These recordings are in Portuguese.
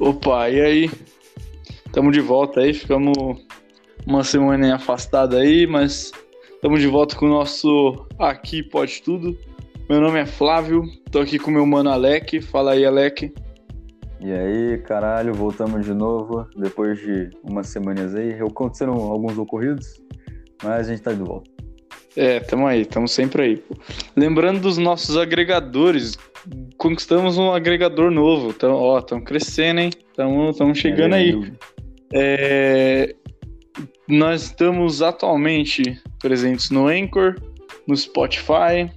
Opa, e aí? Tamo de volta aí, ficamos uma semana afastada aí, mas estamos de volta com o nosso Aqui Pode Tudo. Meu nome é Flávio, tô aqui com meu mano Alec. Fala aí, Alec. E aí, caralho, voltamos de novo depois de umas semanas aí. Aconteceram alguns ocorridos, mas a gente tá de volta. É, tamo aí, tamo sempre aí. Pô. Lembrando dos nossos agregadores, conquistamos um agregador novo. Então, ó, estamos crescendo, hein? Estamos chegando é, aí. É, nós estamos atualmente presentes no Anchor, no Spotify,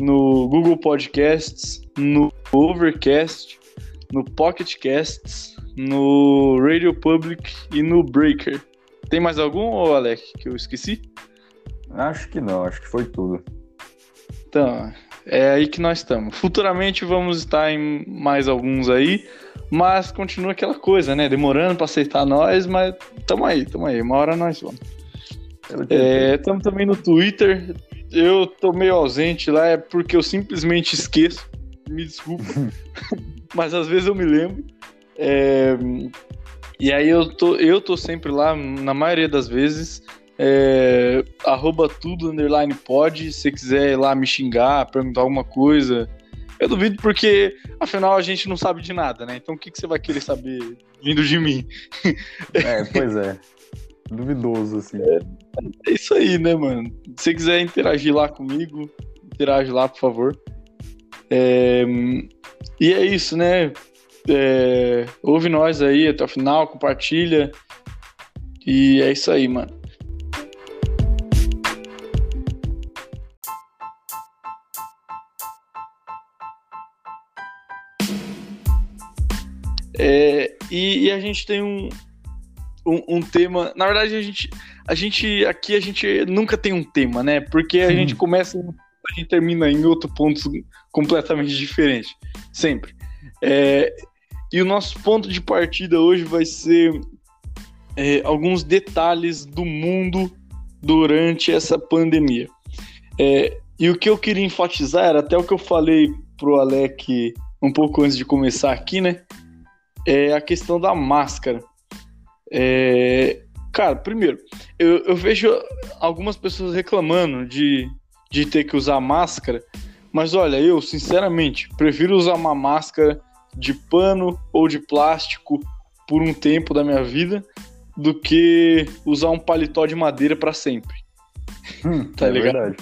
no Google Podcasts, no Overcast, no Pocket Casts, no Radio Public e no Breaker. Tem mais algum, Alec, que eu esqueci? Acho que não, acho que foi tudo. Então, é aí que nós estamos. Futuramente vamos estar em mais alguns aí, mas continua aquela coisa, né? Demorando para aceitar nós, mas tamo aí, tamo aí. Uma hora nós vamos. Estamos é, também no Twitter. Eu tô meio ausente lá, é porque eu simplesmente esqueço. Me desculpa. mas às vezes eu me lembro. É, e aí eu tô, eu tô sempre lá, na maioria das vezes. É, arroba tudo underline pode. Se quiser ir lá me xingar, perguntar alguma coisa. Eu duvido porque, afinal, a gente não sabe de nada, né? Então o que, que você vai querer saber vindo de mim? É, pois é. Duvidoso, assim. É, é isso aí, né, mano? Se você quiser interagir lá comigo, interage lá, por favor. É, e é isso, né? É, ouve nós aí até o final, compartilha. E é isso aí, mano. É, e, e, a gente tem um, um, um, tema. Na verdade, a gente, a gente. Aqui a gente nunca tem um tema, né? Porque a Sim. gente começa a gente termina em outro ponto completamente diferente. Sempre. É, e o nosso ponto de partida hoje vai ser é, alguns detalhes do mundo durante essa pandemia. É, e o que eu queria enfatizar era até o que eu falei pro Alec um pouco antes de começar aqui, né? É a questão da máscara. É, cara, primeiro, eu, eu, vejo algumas pessoas reclamando de, de ter que usar máscara, mas olha, eu, sinceramente, prefiro usar uma máscara de pano ou de plástico por um tempo da minha vida do que usar um paletó de madeira para sempre. Hum, tá é ligado?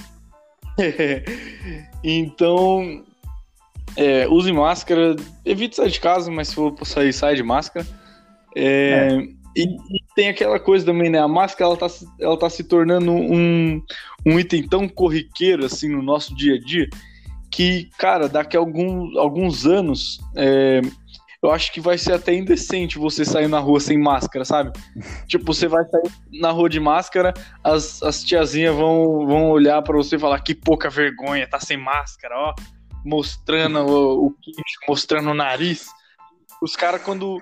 Verdade. então, é, use máscara, evite sair de casa, mas se for sair, sai de máscara. É, é. E, e, tem aquela coisa também, né? A máscara ela tá, ela tá se tornando um, um item tão corriqueiro assim no nosso dia a dia que, cara, daqui a algum, alguns anos é, eu acho que vai ser até indecente você sair na rua sem máscara, sabe? tipo, você vai sair na rua de máscara, as, as tiazinhas vão, vão olhar para você e falar que pouca vergonha, tá sem máscara, ó mostrando o, o queixo, mostrando o nariz. Os caras, quando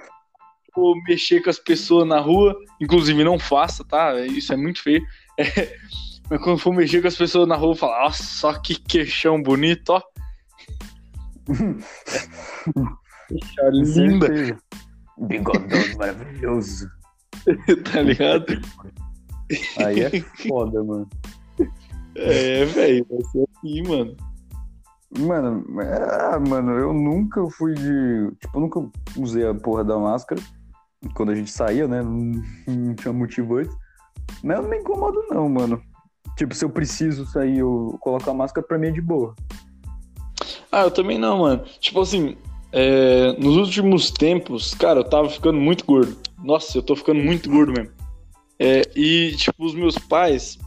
for mexer com as pessoas na rua, inclusive não faça, tá? Isso é muito feio. É, mas quando for mexer com as pessoas na rua, falar, nossa, só que queixão bonito, ó. Queixa linda. Bigodão maravilhoso. tá ligado? Aí é foda, mano. É, velho, vai ser assim, mano. Mano, é, mano, eu nunca fui de. Tipo, eu nunca usei a porra da máscara. Quando a gente saía, né? Não, tinha motivo antes. Mas eu não me incomodo, não, mano. Tipo, se eu preciso sair, eu colocar a máscara pra mim é de boa. Ah, eu também não, mano. Tipo assim, é, nos últimos tempos, cara, eu tava ficando muito gordo. Nossa, eu tô ficando muito gordo mesmo. É, e, tipo, os meus pais,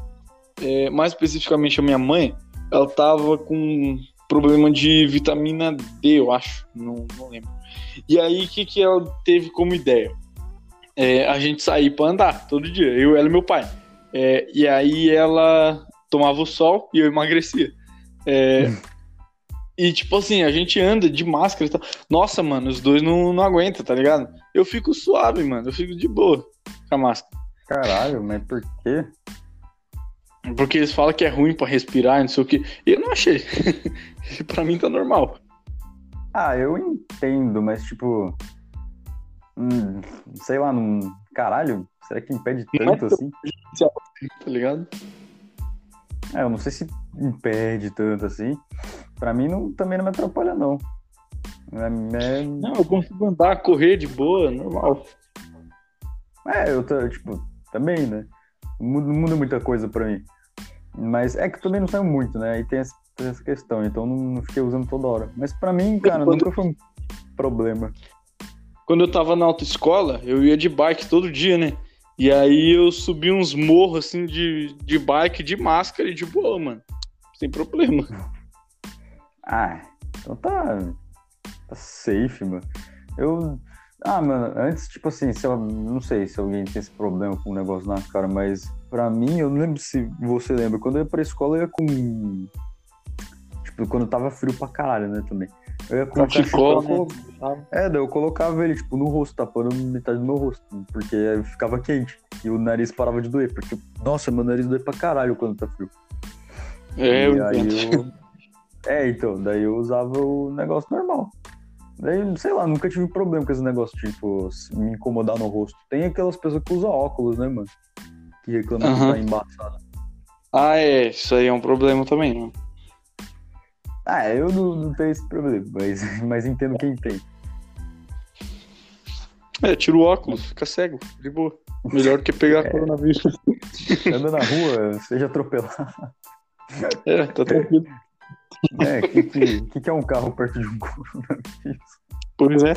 é, mais especificamente a minha mãe, ela tava com problema de vitamina D, eu acho, não, não lembro. E aí, o que, que ela teve como ideia? É, a gente sair para andar todo dia, eu, ela e meu pai. É, e aí ela tomava o sol e eu emagrecia. É, e tipo assim, a gente anda de máscara e tal. Nossa, mano, os dois não, não aguentam, tá ligado? Eu fico suave, mano, eu fico de boa com a máscara. Caralho, mas por quê? Porque eles falam que é ruim para respirar, não sei o que. Eu não achei. para mim tá normal. Ah, eu entendo, mas tipo. Hum, sei lá, num. Caralho, será que impede tanto assim? Tá ligado? É, eu não sei se impede tanto assim. Pra mim não, também não me atrapalha, não. É, é... Não, eu consigo andar, correr de boa, normal. É, eu tô, tipo, também, né? Não muda muita coisa pra mim. Mas é que também não saio muito, né? Aí tem essa, essa questão, então não fiquei usando toda hora. Mas pra mim, cara, Quando... nunca foi um problema. Quando eu tava na autoescola, eu ia de bike todo dia, né? E aí eu subi uns morros assim de, de bike, de máscara e de boa, mano. Sem problema. Ah, então tá, tá safe, mano. Eu. Ah, mano, antes, tipo assim, se eu, não sei se alguém tem esse problema com o negócio na cara, mas pra mim, eu não lembro se você lembra, quando eu ia pra escola eu ia com. Tipo, quando tava frio pra caralho, né, também. Eu ia com cachecol, né? É, daí eu colocava ele, tipo, no rosto, tapando metade do meu rosto, porque ficava quente. E o nariz parava de doer, porque, nossa, meu nariz doe pra caralho quando tá frio. É, e eu aí eu... É, então, daí eu usava o negócio normal. Daí, sei lá, nunca tive problema com esse negócio, tipo, me incomodar no rosto. Tem aquelas pessoas que usam óculos, né, mano? Que reclamam uhum. que tá embaçado. Ah, é, isso aí é um problema também, né? Ah, eu não, não tenho esse problema, mas, mas entendo quem tem. É, tira o óculos, fica cego, de boa. Melhor que pegar é. coronavírus. Anda na rua, seja atropelado. É, tá tranquilo. É, o que, que, que, é um carro perto de um coronavírus? Pois é.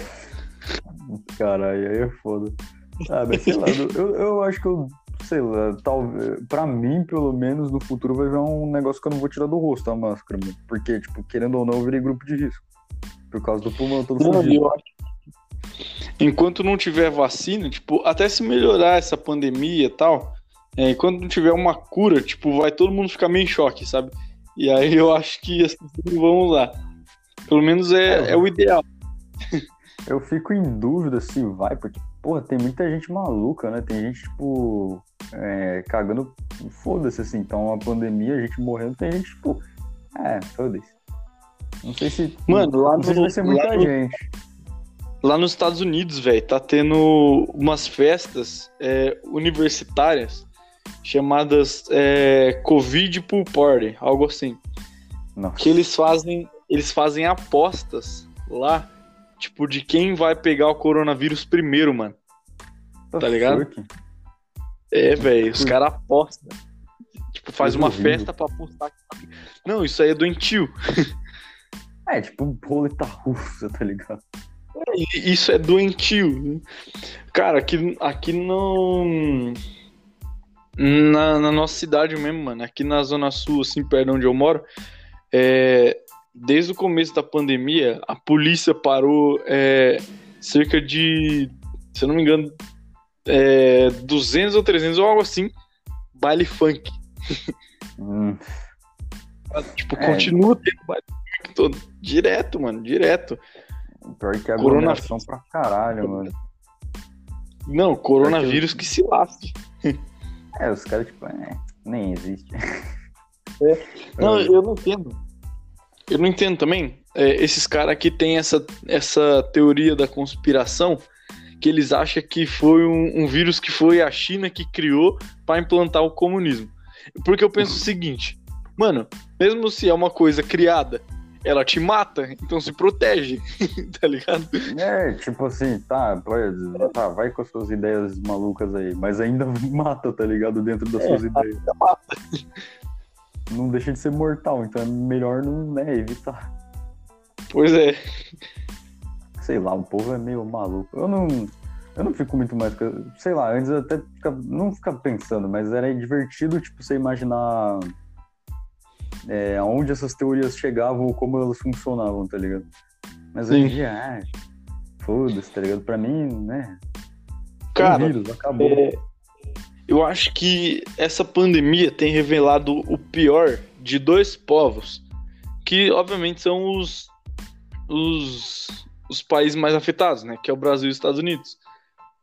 Caralho, aí é foda. Ah, mas sei lá, eu, eu acho que eu, sei lá, talvez, pra mim, pelo menos, no futuro vai vir um negócio que eu não vou tirar do rosto a máscara, mano. Porque, tipo, querendo ou não, eu virei grupo de risco. Por causa do pulmão todo não, eu acho enquanto não tiver vacina, tipo, até se melhorar essa pandemia e tal, é, enquanto não tiver uma cura, tipo, vai todo mundo ficar meio em choque, sabe? E aí eu acho que as pessoas vão usar. Pelo menos é, é, é o ideal. Eu fico em dúvida se vai, porque, porra, tem muita gente maluca, né? Tem gente, tipo, é, cagando. Foda-se, assim. Então, a pandemia, a gente morrendo, tem gente, tipo, é, foda-se. Não sei se. Mano, lá não sei se vai ser muita gente. lá nos Estados Unidos, velho, tá tendo umas festas é, universitárias chamadas é, Covid Pool Party, algo assim. Nossa. Que eles fazem, eles fazem apostas lá, tipo, de quem vai pegar o coronavírus primeiro, mano. Tá, tá ligado? É, velho, os caras apostam. Tipo, faz uma festa pra apostar. Não, isso aí é doentio. É, tipo, roleta russa, tá ligado? É, isso é doentio. Cara, aqui, aqui não na, na, nossa cidade mesmo, mano, aqui na Zona Sul, assim, perto de onde eu moro, é, desde o começo da pandemia, a polícia parou é, cerca de, se eu não me engano, é, 200 ou 300 ou algo assim, baile funk. Hum. tipo, é. continua tendo baile funk todo, direto, mano, direto. Pior que a pra caralho, mano. Não, coronavírus que se lasque. É, os caras, tipo, é, nem existe. É. Não, eu não entendo. Eu não entendo também. É, esses caras aqui têm essa, essa teoria da conspiração que eles acham que foi um, um vírus que foi a China que criou para implantar o comunismo. Porque eu penso o seguinte, mano, mesmo se é uma coisa criada ela te mata, então se protege, tá ligado? É, tipo assim, tá, tá, vai com as suas ideias malucas aí, mas ainda mata, tá ligado? Dentro das é, suas ideias. Mata. Não deixa de ser mortal, então é melhor não, né, evitar. Pois é. Sei lá, o povo é meio maluco. Eu não. Eu não fico muito mais. Sei lá, antes eu até ficava, não ficava pensando, mas era divertido, tipo, você imaginar é, aonde essas teorias chegavam como elas funcionavam, tá ligado? Mas hoje em dia, ah, foda-se, tá ligado? Pra mim, né? Cara, vírus, acabou. É, eu acho que essa pandemia tem revelado o pior de dois povos, que obviamente são os, os, os países mais afetados, né? Que é o Brasil e os Estados Unidos.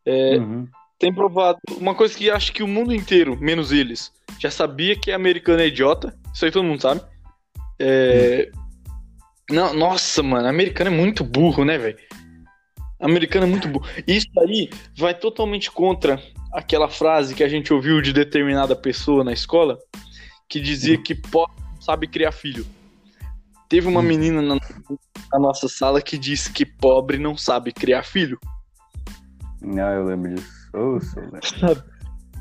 É, uhum. Tem provado uma coisa que acho que o mundo inteiro, menos eles, já sabia que americano é idiota, isso aí todo mundo sabe. É... Não, nossa, mano, americano é muito burro, né, velho? Americano é muito burro. Isso aí vai totalmente contra aquela frase que a gente ouviu de determinada pessoa na escola que dizia que pobre não sabe criar filho. Teve uma menina na, na nossa sala que disse que pobre não sabe criar filho. Ah, eu lembro disso. Ô, seu lembro.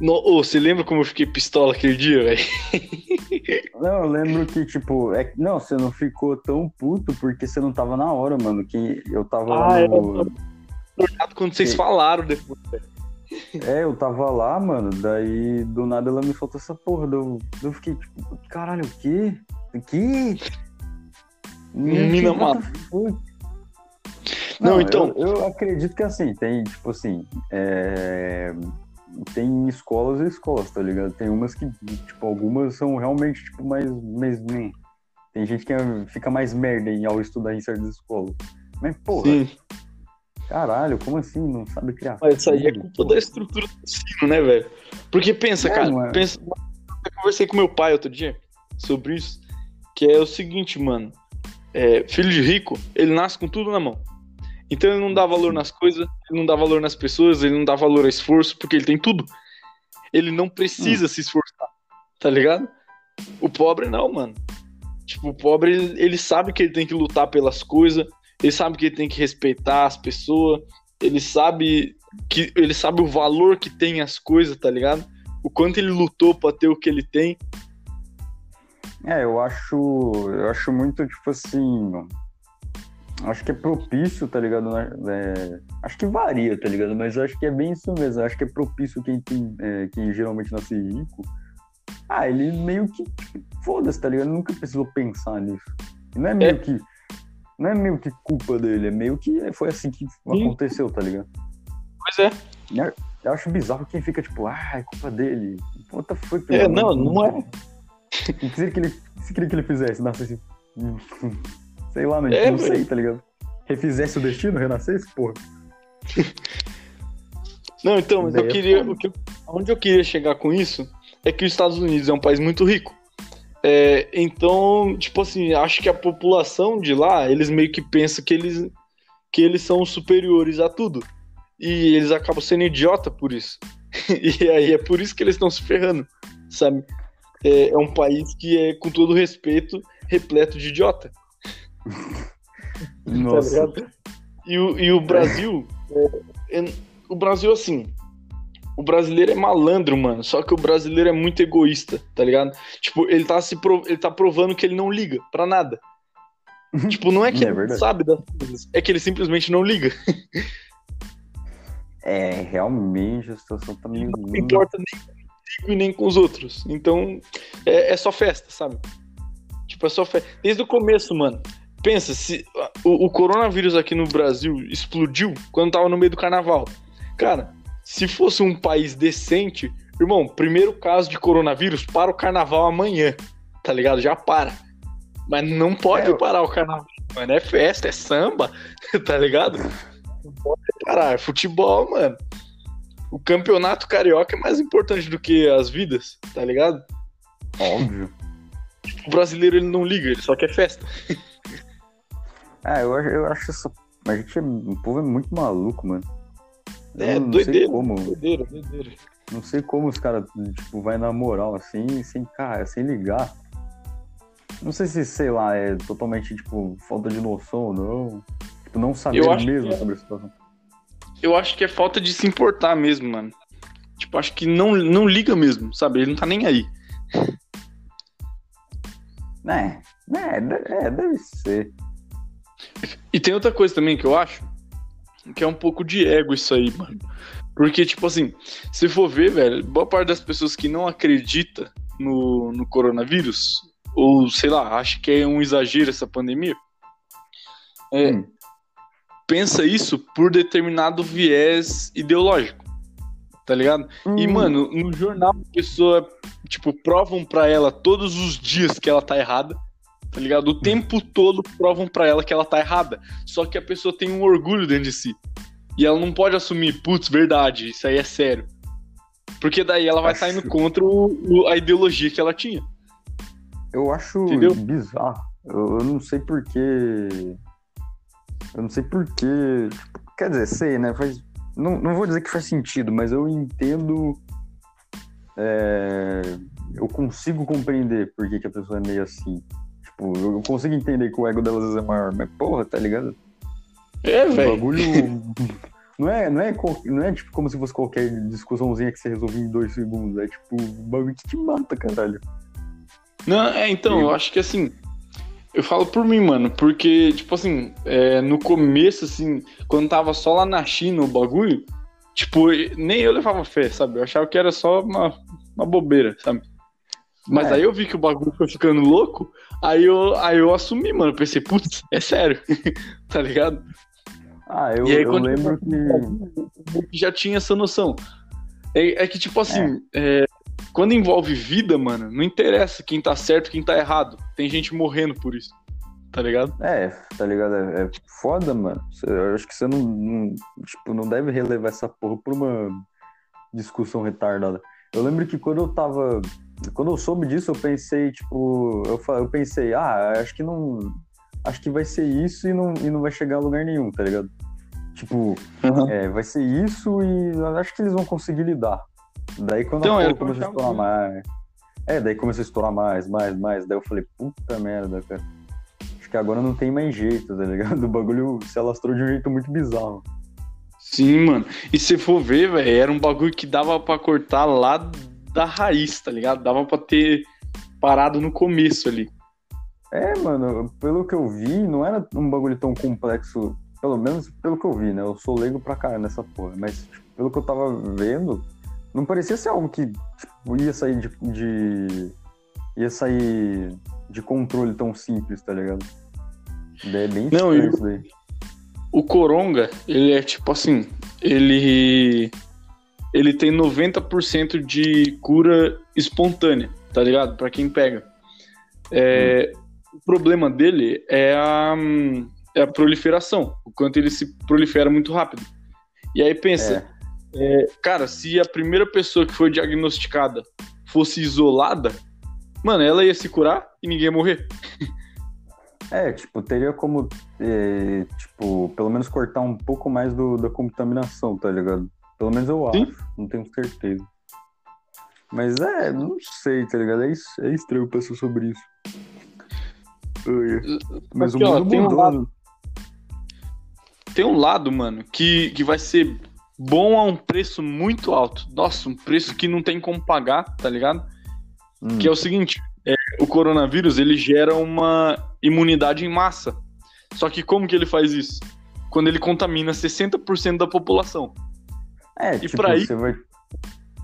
No, ô, você lembra como eu fiquei pistola aquele dia, velho? Não, eu lembro que, tipo, é, não, você não ficou tão puto porque você não tava na hora, mano. Que eu tava lá Ah, no. Quando vocês Que- falaram depois, velho. É, eu tava lá, mano. Daí do nada ela me soltou essa porra. Eu, eu fiquei tipo, caralho, o quê? O quê? Menina the fuck? Não, então- Eu, eu acredito que assim, tem, tipo assim, é, tem escolas e escolas, tá ligado? Tem umas que, tipo, algumas são realmente, tipo, mais. mais nem. Tem gente que é- fica mais merda em, ao estudar em certas escolas. Mas, porra, Sim, caralho, como assim? Não sabe criar? mas isso aí é culpa da estrutura do ensino, né, velho? Porque pensa, É, cara, é? pensa. Eu conversei com meu pai outro dia sobre isso, que é o seguinte, mano. É, filho de rico, ele nasce com tudo na mão. Então ele não dá valor nas coisas, ele não dá valor nas pessoas, ele não dá valor ao esforço, porque ele tem tudo. Ele não precisa se esforçar, tá ligado? O pobre não, mano. Tipo, o pobre, ele, ele sabe que ele tem que lutar pelas coisas, ele sabe que ele tem que respeitar as pessoas, ele sabe que ele sabe o valor que tem as coisas, tá ligado? O quanto ele lutou pra ter o que ele tem. É, eu acho. Eu acho muito, tipo assim. Acho que é propício, tá ligado? né? É, acho que varia, tá ligado? Mas acho que é bem isso mesmo. Acho que é propício quem tem. é, quem geralmente nasce rico. Ah, ele meio que. Foda-se, tá ligado? Nunca precisou pensar nisso. Não é meio É. que. Não é meio que culpa dele, é meio que foi assim que Sim. aconteceu, tá ligado? Pois é. Eu acho bizarro quem fica tipo, ah, é culpa dele. What the fuck, É, não, não é. O que queria que ele, que que ele fizesse? Nascesse. Sei lá, mas É, não sei, tá ligado? Refizesse o destino, renascesse, porra. Não, então, mas eu Ideia queria. que, onde eu queria chegar com isso é que os Estados Unidos é um país muito rico. É, então, tipo assim, acho que a população de lá, eles meio que pensam que eles, que eles são superiores a tudo. E eles acabam sendo idiota por isso. e aí é por isso que eles estão se ferrando, sabe? É, é um país que é, com todo respeito, repleto de idiota. Nossa. Tá? E o, e o Brasil, é, é- o Brasil, assim, o brasileiro é malandro, mano. Só que o brasileiro é muito egoísta, tá ligado? Tipo, ele tá, se prov- ele tá provando que ele não liga pra nada. tipo, não é que É ele verdade. sabe das coisas, é que ele simplesmente não liga. É, realmente a situação tá meio. Não importa nem contigo e nem com os outros. Então, é, é só festa, sabe? Tipo, é só festa. Desde o começo, mano. Pensa, se o, o coronavírus aqui no Brasil explodiu quando tava no meio do carnaval. Cara, se fosse um país decente, irmão, primeiro caso de coronavírus para o carnaval amanhã. Tá ligado? Já para. Mas não pode É, parar o carnaval, mano. É festa, é samba, tá ligado? Não pode parar. É futebol, mano. O campeonato carioca é mais importante do que as vidas, tá ligado? Óbvio. O brasileiro ele não liga, ele só quer festa. Ah, eu acho, eu acho isso. A gente é. O povo é muito maluco, mano. Eu É, não doideira. sei como. Doideira, doideira. Não sei como os caras, tipo, vai na moral assim, sem, cara, sem ligar. Não sei se, sei lá, é totalmente, tipo, falta de noção ou não. Tipo, não saber mesmo é. sobre a situação. Eu acho que é falta de se importar mesmo, mano. Tipo, acho que não, não liga mesmo, sabe? Ele não tá nem aí. É, é, é, deve ser. E tem outra coisa também que eu acho, que é um pouco de ego isso aí, mano. Porque, tipo assim, se for ver, velho, boa parte das pessoas que não acredita no, no coronavírus, ou sei lá, acha que é um exagero essa pandemia, é, Hum. pensa isso por determinado viés ideológico, tá ligado? E, Hum. mano, no jornal a pessoa, tipo, provam pra ela todos os dias que ela tá errada, tá ligado? O tempo todo provam pra ela que ela tá errada. Só que a pessoa tem um orgulho dentro de si. E ela não pode assumir, putz, verdade, isso aí é sério. Porque daí ela vai Acho- indo contra o- o- a ideologia que ela tinha. Eu acho Entendeu? bizarro. Eu, eu não sei porquê. Eu não sei porquê. Tipo, quer dizer, sei, né? Faz, não, não vou dizer que faz sentido, mas eu entendo. É, eu consigo compreender por que, que a pessoa é meio assim. Tipo, eu consigo entender que o ego delas é maior, mas porra, tá ligado? É, velho. O bagulho. Não é, não, é, não é tipo como se fosse qualquer discussãozinha que você resolvia em dois segundos. É tipo um bagulho que te mata, caralho. Não, é, então, Sim. eu acho que assim. Eu falo por mim, mano, porque, tipo assim, é, no começo, assim, quando tava só lá na China o bagulho, tipo, nem eu levava fé, sabe? Eu achava que era só uma, uma bobeira, sabe? Mas é. aí eu vi que o bagulho foi ficando louco, aí eu, aí eu assumi, mano. Eu pensei, putz, é sério, tá ligado? Ah, eu, aí, eu lembro que... Já tinha essa noção. É, é que, tipo assim, é. É, quando envolve vida, mano, não interessa quem tá certo quem tá errado. Tem gente morrendo por isso. Tá ligado? É, tá ligado? É, é foda, mano. Eu acho que você não, não, tipo, não deve relevar essa porra por uma discussão retardada. Eu lembro que quando eu tava. Quando eu soube disso, eu pensei, tipo. Eu, eu pensei, ah, acho que não. Acho que vai ser isso e não, e não vai chegar a lugar nenhum, tá ligado? Tipo, uhum. é, vai ser isso e acho que eles vão conseguir lidar. Daí quando então, a começou a estourar mais. É, daí começou a estourar mais, mais, mais. Daí eu falei, puta merda, cara. Acho que agora não tem mais jeito, tá ligado? O bagulho se alastrou de um jeito muito bizarro. Sim, mano. E se for ver, velho, era um bagulho que dava para cortar lá da raiz, tá ligado? Dava para ter parado no começo ali. É, mano, pelo que eu vi, não era um bagulho tão complexo, pelo menos pelo que eu vi, né? Eu sou leigo pra caramba nessa porra, mas tipo, pelo que eu tava vendo, não parecia ser algo que tipo, ia sair de, de, ia sair de controle tão simples, tá ligado? É bem não, isso daí o Coronga, ele é tipo assim, ele ele tem 90% de cura espontânea, tá ligado? Para quem pega. É, hum. O problema dele é a, é a proliferação, o quanto ele se prolifera muito rápido. E aí pensa, é. É, cara, se a primeira pessoa que foi diagnosticada fosse isolada, mano, ela ia se curar e ninguém ia morrer. É, tipo, teria como, é, tipo, pelo menos cortar um pouco mais do, da contaminação, tá ligado? Pelo menos eu Sim. acho, não tenho certeza. Mas é, não sei, tá ligado? É, é estranho pensar sobre isso. Mas Aqui, o mundo ó, tem mudou. Um lado, tem um lado, mano, que, que vai ser bom a um preço muito alto. Nossa, um preço que não tem como pagar, tá ligado? Hum. Que é o seguinte, é, o coronavírus ele gera uma imunidade em massa. Só que como que ele faz isso? Quando ele contamina 60% da população. É, e tipo, isso vai...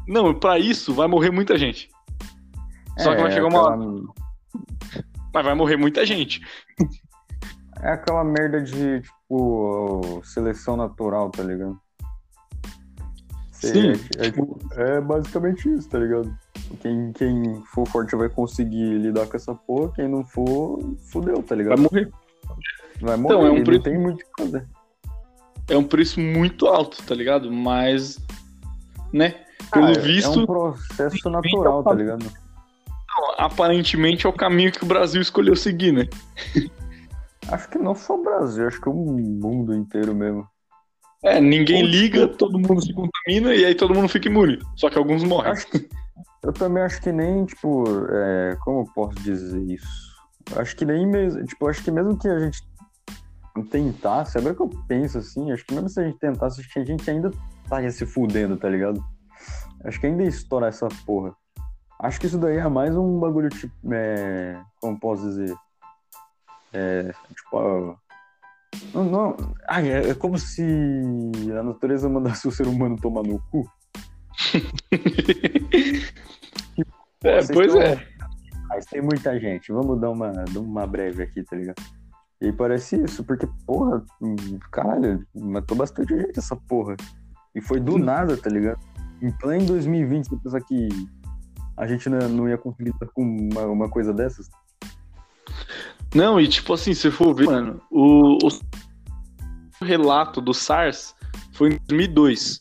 Não, para isso vai morrer muita gente. Só é, que vai chegar uma aquela... Mas vai morrer muita gente. É aquela merda de, tipo, seleção natural, tá ligado? Sim. É, é, é basicamente isso, tá ligado? Quem, quem for forte vai conseguir lidar com essa porra, quem não for, fudeu, tá ligado? Vai morrer. Vai morrer, então, é um preço... não tem muito o que fazer. É um preço muito alto, tá ligado? Mas, né, pelo ah, visto... É um processo natural, tá ligado? Não, aparentemente é o caminho que o Brasil escolheu seguir, né? Acho que não só o Brasil, acho que o mundo inteiro mesmo. É, ninguém liga, todo mundo se contamina e aí todo mundo fica imune. Só que alguns morrem. Que, eu também acho que nem, tipo, é, como eu posso dizer isso? Acho que nem mesmo, tipo, acho que mesmo que a gente tentasse, agora que eu penso assim, acho que mesmo se a gente tentasse, acho que a gente ainda estaria se fudendo, tá ligado? Acho que ainda ia estourar essa porra. Acho que isso daí é mais um bagulho, tipo, é, como posso dizer? É, tipo, não, não ai, é, é como se a natureza mandasse o ser humano tomar no cu. é, pois estão... é. Mas tem muita gente. Vamos dar uma, dar uma breve aqui, tá ligado? E aí parece isso, porque, porra, caralho, matou bastante gente essa porra. E foi do nada, tá ligado? Em pleno 2020, você pensar que a gente não ia conseguir com uma, uma coisa dessas? Não, e tipo assim, se for ver, mano, o, o relato do SARS foi em 2002.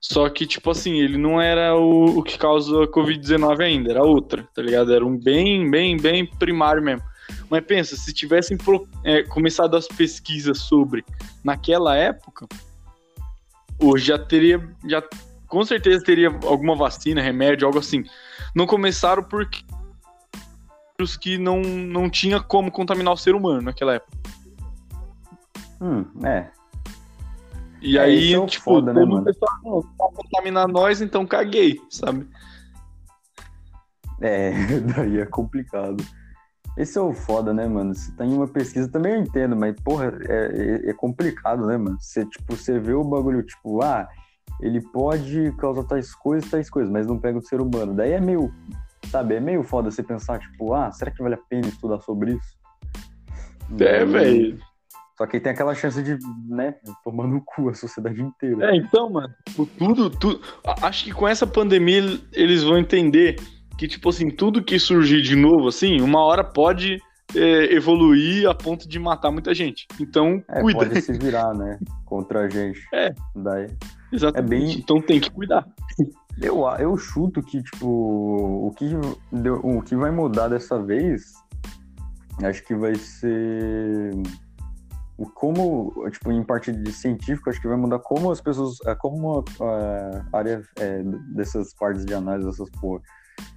Só que, tipo assim, ele não era o, o que causa a Covid-19 ainda, era outra, tá ligado? Era um bem, bem, bem primário mesmo. Mas pensa, se tivessem pro, é, começado as pesquisas sobre naquela época, hoje já teria, já com certeza teria alguma vacina, remédio, algo assim. Não começaram porque os que não, não tinha como contaminar o ser humano naquela época. Hum, é. E É, aí, é tipo, foda, né, mano? o pessoal, não, vai contaminar nós, então caguei, sabe? É, daí é complicado. Esse é o foda, né, mano? Se tem uma pesquisa, também eu entendo, mas, porra, é, é- é complicado, né, mano? Você, tipo, você vê o bagulho, tipo, ah, ele pode causar tais coisas, tais coisas, mas não pega o ser humano. Daí é meio, sabe, é meio foda você pensar, tipo, ah, será que vale a pena estudar sobre isso? É, velho. Só que aí tem aquela chance de, né, tomar no cu a sociedade inteira. É, então, mano, tudo, tudo. Acho que com essa pandemia eles vão entender que, tipo assim, tudo que surgir de novo, assim, uma hora pode é, evoluir a ponto de matar muita gente. Então, É, cuida. pode se virar, né, contra a gente. É. Daí, Exatamente. é bem- Então tem que cuidar. Eu, eu chuto que, tipo, o que, deu- o que vai mudar dessa vez, acho que vai ser o como, tipo, em parte de científico, acho que vai mudar como as pessoas, é, como a, a área é, dessas partes de análise, dessas porra,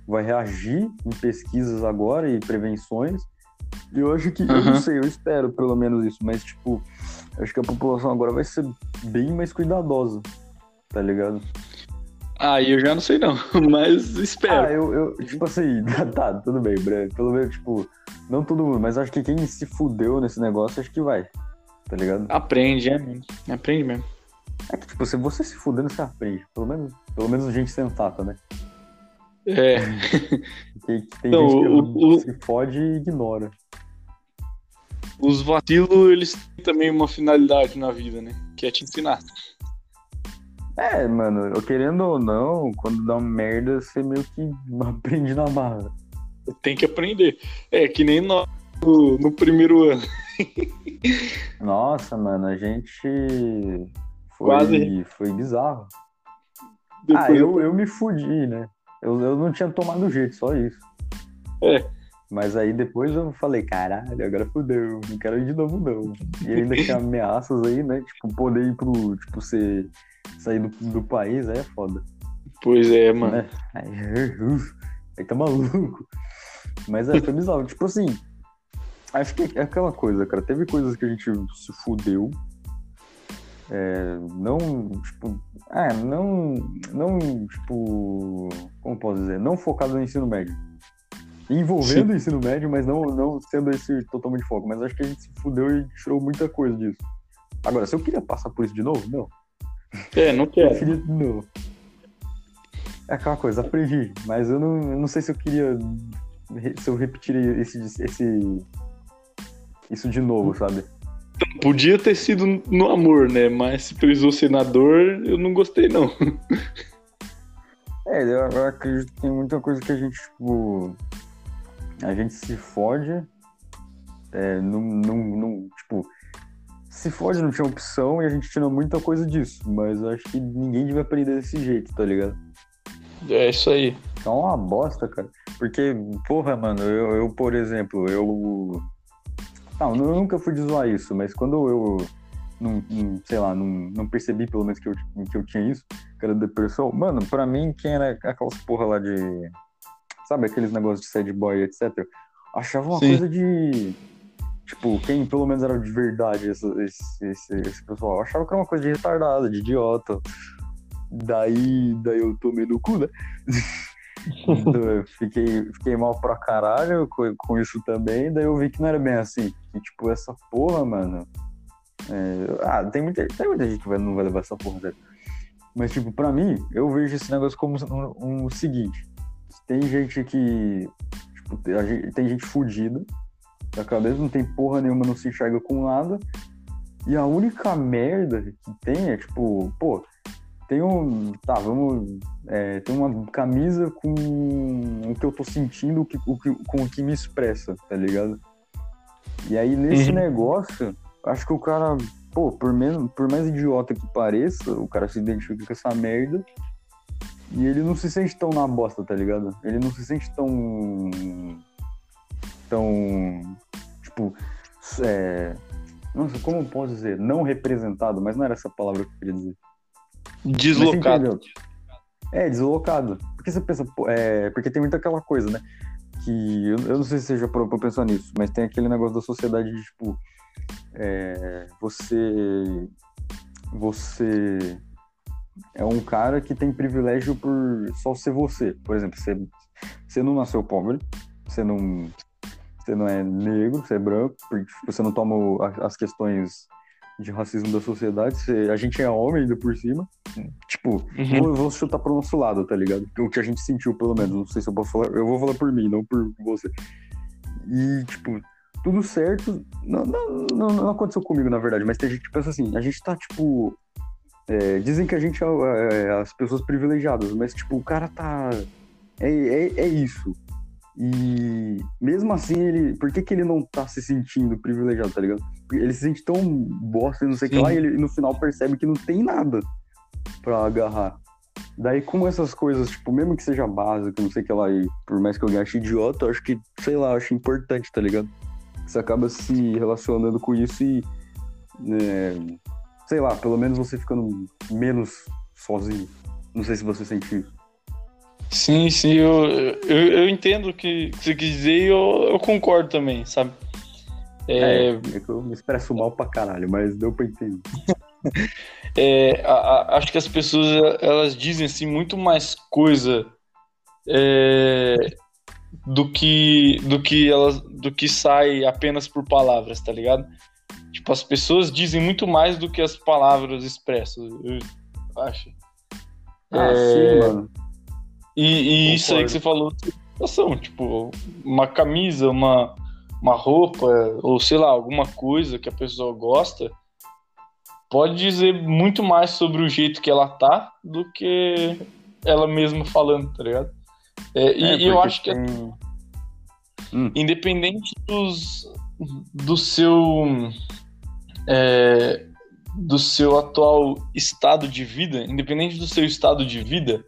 vai reagir em pesquisas agora e prevenções. E eu acho que, eu não Uhum. sei, eu espero pelo menos isso, mas, tipo, acho que a população agora vai ser bem mais cuidadosa, tá ligado? Aí eu já não sei não, mas espero. Ah, eu, eu, tipo assim, tá, tudo bem, Breno. Pelo menos, tipo, não todo mundo, mas acho que quem se fudeu nesse negócio, acho que vai. Tá ligado? Aprende, é mesmo. Aprende mesmo. É que, tipo, se você se fudendo, você aprende. Pelo menos, pelo menos gente sensata, né? É, que tem Não, gente que o- se fode e ignora. os vacilos, eles têm também uma finalidade na vida, né? Que é te ensinar. É, mano, eu querendo ou não, quando dá uma merda, você meio que aprende na barra. Tem que aprender. É, que nem nós no, no primeiro ano. Nossa, mano, a gente. Foi, Quase. foi bizarro. Depois Ah, eu, eu me fudi, né? Eu, eu não tinha tomado jeito, só isso. É. Mas aí depois eu falei, caralho, agora fudeu, não quero ir de novo, não. E ainda tinha ameaças aí, né? Tipo, poder ir pro. Tipo, você sair do, do país, aí é foda. Pois é, mano. Né? Aí, uf, aí tá maluco. Mas é, foi bizarro. tipo assim, acho que é aquela coisa, cara. Teve coisas que a gente se fudeu. É, não, tipo, ah, não, não, tipo, como posso dizer, não focado no ensino médio. Envolvendo o ensino médio, mas não, não sendo esse totalmente foco. Mas acho que a gente se fudeu e tirou muita coisa disso. Agora, se eu queria passar por isso de novo, não. É, não Eu quero. queria de novo. É aquela coisa, aprendi, mas eu não, eu não sei se eu queria. Se eu repetiria esse, esse, isso de novo, sabe? Podia ter sido no amor, né? Mas se precisou ser na dor, eu não gostei, não. É, eu, acredito que tem muita coisa que a gente, tipo. A gente se fode. É, não, não, não, tipo. Se fode, não tinha opção e a gente tira muita coisa disso. Mas eu acho que ninguém devia aprender desse jeito, tá ligado? É isso aí. É uma bosta, cara. Porque, porra, mano, eu, eu por exemplo, eu. Não, eu nunca fui de zoar isso, mas quando eu. Não, não- sei lá, não, não percebi pelo menos que eu, que eu tinha isso, que era depressão. Mano, pra mim, quem era aquelas porra lá de. Sabe, aqueles negócios de sad boy, etc. Achava uma Sim. coisa de. Tipo, quem pelo menos era de verdade, esse, esse, esse, esse pessoal, achava que era uma coisa de retardada, de idiota. Daí, daí eu tomei no cu, né? Então, eu fiquei, fiquei mal pra caralho com, com isso também, daí eu vi que não era bem assim. Que, tipo, essa porra, mano. é, ah, tem muita, tem muita gente que não vai levar essa porra dele. Mas, tipo, pra mim, eu vejo esse negócio como um, um seguinte: tem gente que. Tipo, tem, tem gente fudida da cabeça, não tem porra nenhuma, não se enxerga com nada. E a única merda que tem é, tipo, pô, tem um. Tá, vamos. é, tem uma camisa com o que eu tô sentindo, o que, o que- com o que me expressa, tá ligado? E aí, nesse Uhum. negócio, acho que o cara, pô, por, menos, por mais idiota que pareça, o cara se identifica com essa merda. E ele não se sente tão na bosta, tá ligado? Ele não se sente tão. tão. tipo. É, nossa, como eu posso dizer? Não representado, mas não era essa palavra que eu queria dizer. Deslocado. É, deslocado. Porque você pensa, é, porque tem muita aquela coisa, né? Que eu, eu não sei se já parou pra pensar nisso, mas tem aquele negócio da sociedade de tipo. É, você. Você é um cara que tem privilégio por só ser você. Por exemplo, você, você não nasceu pobre, você não, você não é negro, você é branco, porque você não toma as questões de racismo da sociedade, você, a gente é homem ainda por cima. Tipo, uhum. vou, vou chutar pro nosso lado, tá ligado? O que a gente sentiu, pelo menos. Não sei se eu posso falar. Eu vou falar por mim, não por você. E, tipo, tudo certo. Não, não, não, não aconteceu comigo, na verdade, mas tem gente que pensa assim, a gente tá, tipo, é, dizem que a gente é, é, as pessoas privilegiadas, mas, tipo, o cara tá. É, é, é, isso. E mesmo assim, ele. Por que, que ele não tá se sentindo privilegiado, tá ligado? Ele se sente tão bosta, não sei o que lá, e ele no final percebe que não tem nada pra agarrar. Daí, com essas coisas, tipo, mesmo que seja básico, não sei o que lá, e por mais que eu ache idiota, eu acho que, sei lá, eu acho importante, tá ligado? Você acaba se relacionando com isso e. É, sei lá, pelo menos você ficando menos sozinho. Não sei se você sentiu. Sim, sim, eu, eu, eu entendo o que você quis dizer e eu, eu concordo também, sabe? É... é, é que eu me expresso mal pra caralho, mas deu pra entender. é, a, a, acho que as pessoas elas dizem assim muito mais coisa é, do que do que elas do que sai apenas por palavras, tá ligado? Tipo, as pessoas dizem muito mais do que as palavras expressam, eu acho. Ah, é... sim, mano. E, e isso aí que você falou situação, tipo, uma camisa, uma, uma roupa, ou sei lá, alguma coisa que a pessoa gosta, pode dizer muito mais sobre o jeito que ela tá do que ela mesma falando, tá ligado? É, e, é, eu acho que tem... hum. independente dos, do seu é, do seu atual estado de vida, independente do seu estado de vida,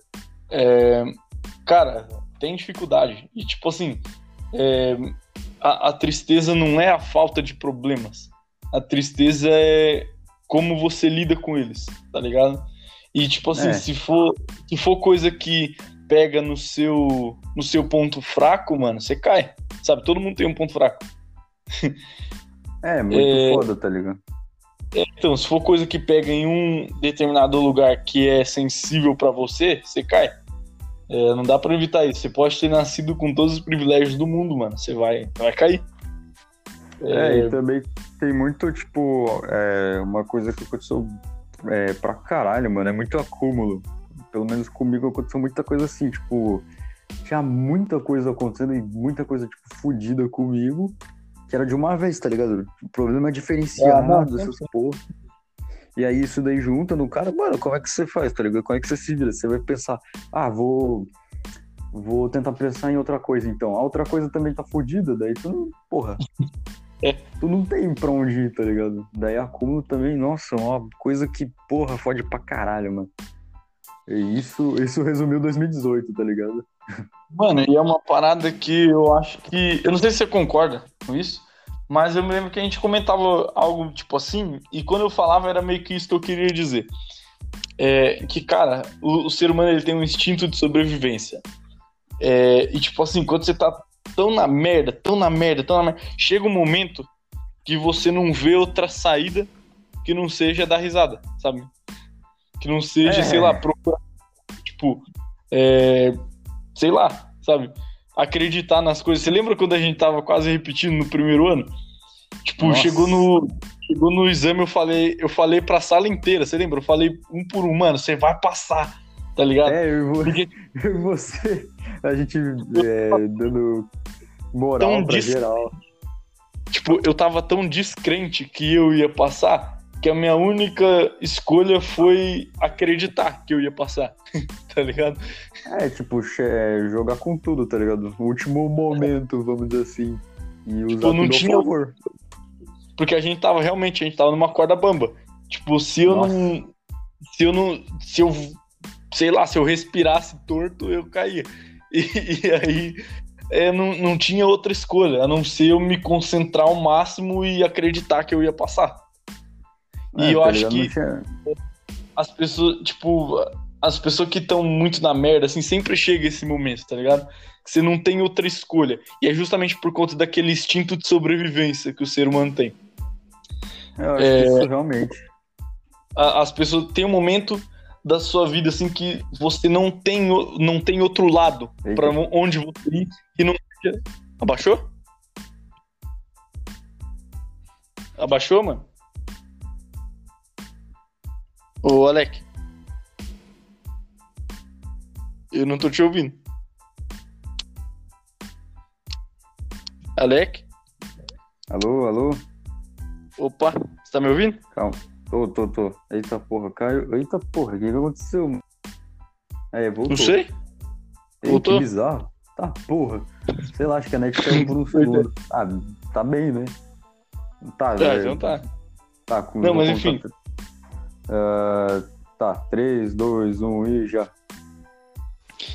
é, cara, tem dificuldade. E tipo assim, é, a, a, tristeza não é a falta de problemas. A tristeza é como você lida com eles, tá ligado? E tipo assim, é. se for se for coisa que pega no seu no seu ponto fraco, mano, você cai. Sabe? Todo mundo tem um ponto fraco. É, muito é... foda, tá ligado? É, então, se for coisa que pega em um determinado lugar que é sensível para você, você cai. É, não dá para evitar isso. Você pode ter nascido com todos os privilégios do mundo, mano. Você vai, vai cair. É, é, e também tem muito, tipo, é, uma coisa que aconteceu é, pra caralho, mano. É muito acúmulo. Pelo menos comigo aconteceu muita coisa assim, tipo, tinha muita coisa acontecendo e muita coisa, tipo, fodida comigo que era de uma vez, tá ligado? O problema é diferenciado, ah, essas porra. E aí isso daí junta no cara, mano, como é que você faz, tá ligado? Como é que você se vira? Você vai pensar, ah, vou vou tentar pensar em outra coisa então. A outra coisa também tá fodida, daí tu, porra. É. Tu não tem pra onde ir, tá ligado? Daí acúmulo também, nossa, uma coisa que, porra, fode pra caralho, mano. E isso, isso resumiu 2018, tá ligado? Mano, e é uma parada que eu acho que. Eu não sei se você concorda com isso, mas eu me lembro que a gente comentava algo tipo assim, e quando eu falava era meio que isso que eu queria dizer. É, que, cara, o, o, ser humano ele tem um instinto de sobrevivência. É, e, tipo assim, quando você tá tão na merda, tão na merda, tão na merda, chega um momento que você não vê outra saída que não seja dar risada, sabe? Que não seja, é. sei lá, procurar, tipo, é, sei lá, sabe? Acreditar nas coisas. Você lembra quando a gente tava quase repetindo no primeiro ano? Tipo, Nossa. chegou no chegou no exame, eu falei, eu falei pra sala inteira, você lembra? Eu falei um por um, mano, você vai passar, tá ligado? É, eu, vou, Porque... eu você, a gente é, dando moral tão pra geral. Tipo, eu tava tão descrente que eu ia passar que a minha única escolha foi acreditar que eu ia passar, tá ligado? É, tipo, é, jogar com tudo, tá ligado? O último momento, vamos dizer assim. E usar tipo, não tinha... favor. Porque a gente tava, realmente, a gente tava numa corda bamba. Tipo, se eu Nossa. não... Se eu não... Se eu... Sei lá, se eu respirasse torto, eu caía. E, e aí... É, não, não tinha outra escolha, a não ser eu me concentrar ao máximo e acreditar que eu ia passar. E é, eu tá acho que. As pessoas, tipo, as pessoas que estão muito na merda, assim, sempre chega esse momento, tá ligado? Que você não tem outra escolha. E é justamente por conta daquele instinto de sobrevivência que o ser humano tem. Eu acho é... que isso realmente. As pessoas têm um momento da sua vida assim que você não tem não tem outro lado para onde você ir e não abaixou abaixou mano ô Alec eu não tô te ouvindo Alec alô alô opa você tá me ouvindo calma Tô, tô, tô. Eita porra, caiu. Eita porra, o que, que aconteceu? É, voltou. Não sei. Ei, voltou? Que bizarro. Tá, porra. Sei lá, acho que a net caiu por um segundo. Ah, tá bem, né? Tá, tá então tá. Tá, com Não, mas enfim. Uh, tá, 3, 2, 1 e já.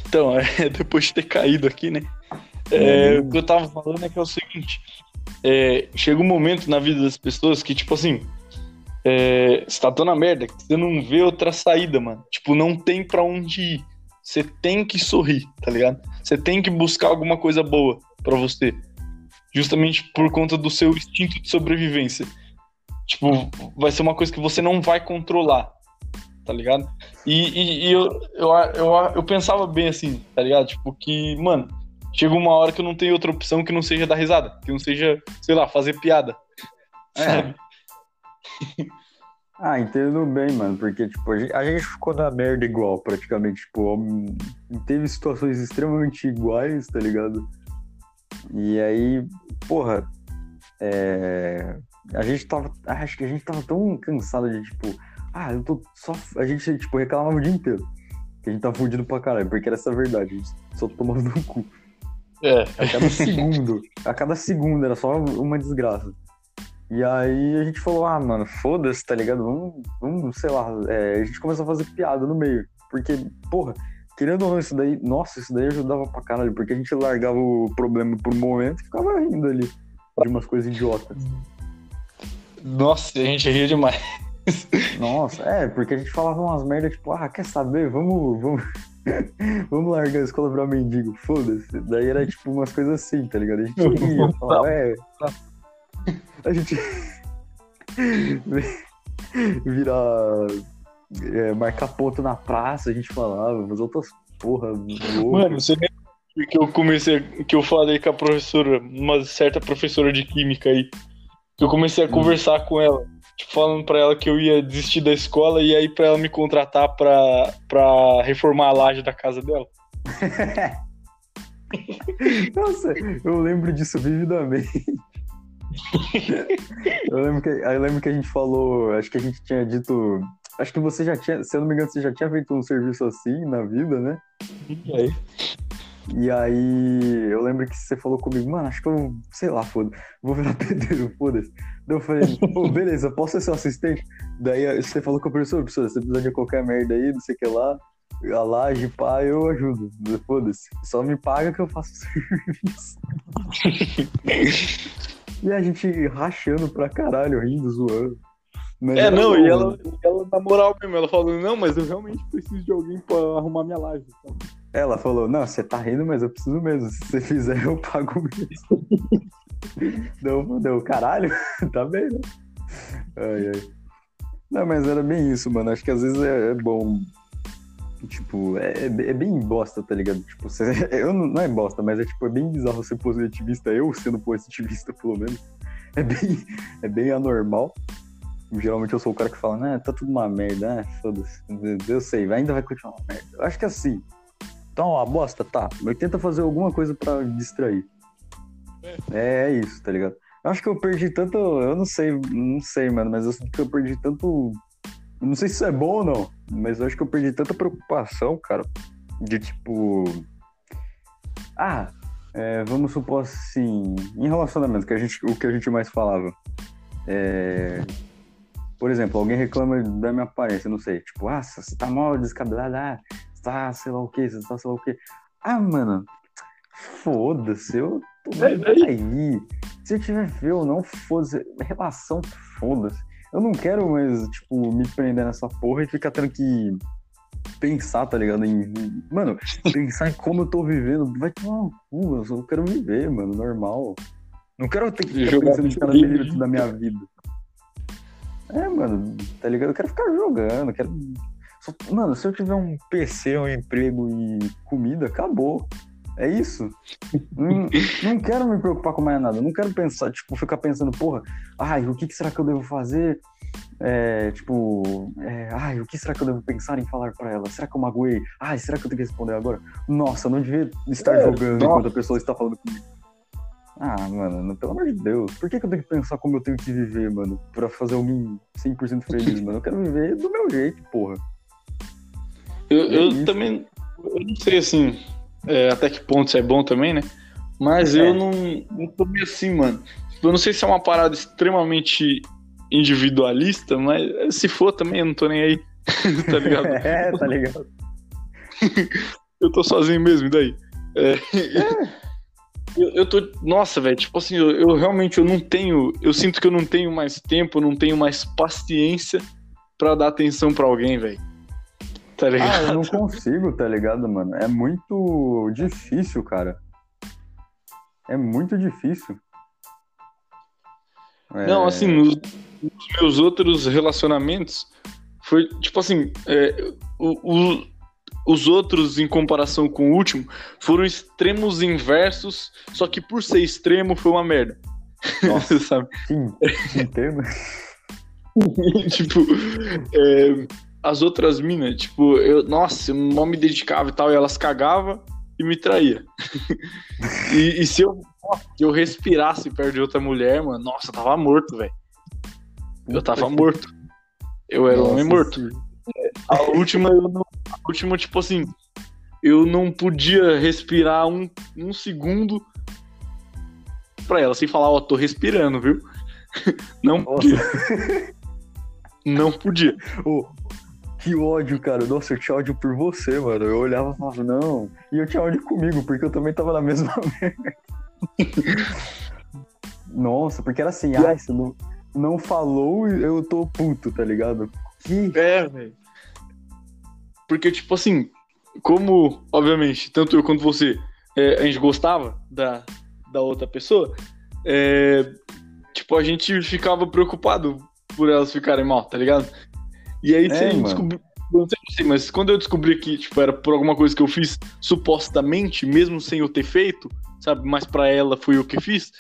Então, é, depois de ter caído aqui, né? É, o que eu tava falando é que é o seguinte: é, chega um momento na vida das pessoas que, tipo assim, é, você tá tão na merda que você não vê outra saída, mano. Tipo, não tem para onde ir. Você tem que sorrir, tá ligado? Você tem que buscar alguma coisa boa para você. Justamente por conta do seu instinto de sobrevivência. Tipo, vai ser uma coisa que você não vai controlar, tá ligado? E, e, e eu, eu, eu, eu pensava bem assim, tá ligado? Tipo, que, mano, chega uma hora que eu não tenho outra opção que não seja dar risada, que não seja, sei lá, fazer piada. É. Sabe? Ah, entendo bem, mano, porque, tipo, a gente, a gente, ficou na merda igual, praticamente, tipo, teve situações extremamente iguais, tá ligado? E aí, porra, é, a gente tava, acho que a gente tava tão cansado de, tipo, ah, eu tô só, a gente, tipo, reclamava o dia inteiro, que a gente tava fudido pra caralho, porque era essa verdade, a gente só tomava no cu. É. A cada segundo, a cada segundo era só uma desgraça. E aí a gente falou, ah, mano, foda-se, tá ligado? Vamos, vamos sei lá. É, a gente começou a fazer piada no meio. Porque, porra, querendo ou não, isso daí, nossa, isso daí ajudava pra caralho, porque a gente largava o problema por um momento e ficava rindo ali de umas coisas idiotas. Nossa, a gente ria demais. Nossa, é, porque a gente falava umas merdas, tipo, ah, quer saber? Vamos, vamos, vamos largar a escola pra mendigo, foda-se. Daí era tipo umas coisas assim, tá ligado? A gente ria, falava, é, a gente virar é, marcar ponto na praça, a gente falava, mas outras porra. Mano, você lembra que eu comecei, que eu falei com a professora, uma certa professora de química aí, eu comecei a hum. conversar com ela, tipo, falando pra ela que eu ia desistir da escola e aí pra ela me contratar pra, pra reformar a laje da casa dela. Nossa, eu lembro disso vividamente eu, lembro que, eu lembro que a gente falou, acho que a gente tinha dito. Acho que você já tinha, se eu não me engano, você já tinha feito um serviço assim na vida, né? E aí? E aí, eu lembro que você falou comigo, mano, acho que eu, sei lá, foda vou virar pedreiro, foda-se. Daí eu falei, pô, beleza, posso ser seu assistente? Daí você falou com a professora, professor, você precisa de qualquer merda aí, não sei o que lá, a laje, pá, eu ajudo. Foda-se, só me paga que eu faço o serviço. E a gente rachando pra caralho, rindo, zoando. Mas é, não, e ela, ela, na moral mesmo, ela falou, não, mas eu realmente preciso de alguém pra arrumar minha live. Então. Ela falou, não, você tá rindo, mas eu preciso mesmo. Se você fizer, eu pago mesmo. não, deu, caralho, tá bem, né? Ai, ai. Não, mas era bem isso, mano. Acho que às vezes é, é bom Tipo, é, é, bem bosta, tá ligado? Tipo, você, eu não, não, é bosta, mas é tipo, é bem bizarro ser positivista, eu sendo positivista, pelo menos. É bem, é bem anormal. Geralmente eu sou o cara que fala, né, tá tudo uma merda, né? Foda-se. Eu sei, ainda vai continuar uma merda. Eu acho que é assim. Então, uma bosta, tá. Mas tenta fazer alguma coisa para distrair. É. é isso, tá ligado? Eu acho que eu perdi tanto. Eu não sei, não sei, mano, mas eu sinto que eu perdi tanto não sei se isso é bom ou não, mas eu acho que eu perdi tanta preocupação, cara, de tipo. Ah, é, vamos supor assim, em relacionamento, que a gente, o que a gente mais falava. É, por exemplo, alguém reclama da minha aparência, não sei, tipo, ah, você tá mal descabelada, ah, tá sei lá o que, você tá sei lá o que. Ah, mano, foda-se, eu tô é, aí. Se eu tiver feio ou não, foda-se, relação, foda-se. Eu não quero mais, tipo, me prender nessa porra e ficar tendo que pensar, tá ligado? Em, mano, pensar em como eu tô vivendo. Vai tomar um cu, eu só quero viver, mano, normal. Não quero ter que ficar Jogar pensando em cada minuto da minha vida. É, mano, tá ligado? Eu quero ficar jogando, quero. Só- Mano, se eu tiver um PC, um emprego e comida, acabou. É isso. não, não quero me preocupar com mais nada. Não quero pensar, tipo, ficar pensando, porra, ai, o que, será que eu devo fazer? É, tipo, é, ai, o que será que eu devo pensar em falar pra ela? Será que eu magoei? Ai, será que eu tenho que responder agora? Nossa, não devia estar É, jogando nossa. enquanto a pessoa está falando comigo. Ah, mano, pelo amor de Deus, por que, que eu tenho que pensar como eu tenho que viver, mano, pra fazer alguém 100% feliz, mano? Eu quero viver do meu jeito, porra. Eu, É eu também. Eu não sei assim. é, até que ponto isso é bom também, né? Mas É. eu não, não tô meio assim, mano. Eu não sei se é uma parada extremamente individualista, mas se for também, eu não tô nem aí. tá ligado? é, tá ligado? Eu tô sozinho mesmo, e daí? É, eu, eu tô. Nossa, velho, tipo assim, eu, eu realmente eu não tenho. Eu sinto que eu não tenho mais tempo, eu não tenho mais paciência pra dar atenção pra alguém, velho. Tá Ah, ligado? eu não consigo, tá ligado, mano? É muito difícil, cara. É muito difícil. É, Não, assim, nos, nos meus outros relacionamentos, foi tipo assim, é, o- o- os outros, em comparação com o último, foram extremos inversos, só que por ser extremo foi uma merda. Nossa. Sabe? Sim, te entendo. tipo, é, as outras minas, tipo, eu, nossa, eu não me dedicava e tal, e elas cagavam e me traía. e, e se eu, eu respirasse perto de outra mulher, mano, nossa, eu tava morto, velho. Eu tava morto. Eu era um homem Nossa, morto. sim. A última, eu não, a última, tipo assim, eu não podia respirar um, um segundo pra ela, sem falar, ó, tô respirando, viu? Não Nossa, podia, não podia. Ô, que ódio, cara. Nossa, eu tinha ódio por você, mano. Eu olhava e falava, não. E eu tinha ódio comigo, porque eu também tava na mesma merda. Nossa, porque era assim, ai, você não, não falou e eu tô puto, tá ligado? Que. É, velho. Porque, tipo assim, como, obviamente, tanto eu quanto você, é, a gente gostava da, da outra pessoa, é, tipo, a gente ficava preocupado por elas ficarem mal, tá ligado? E aí, É, você mano. descobriu. eu Não sei mas quando eu descobri que, tipo, era por alguma coisa que eu fiz supostamente, mesmo sem eu ter feito, sabe? Mas pra ela foi eu que fiz.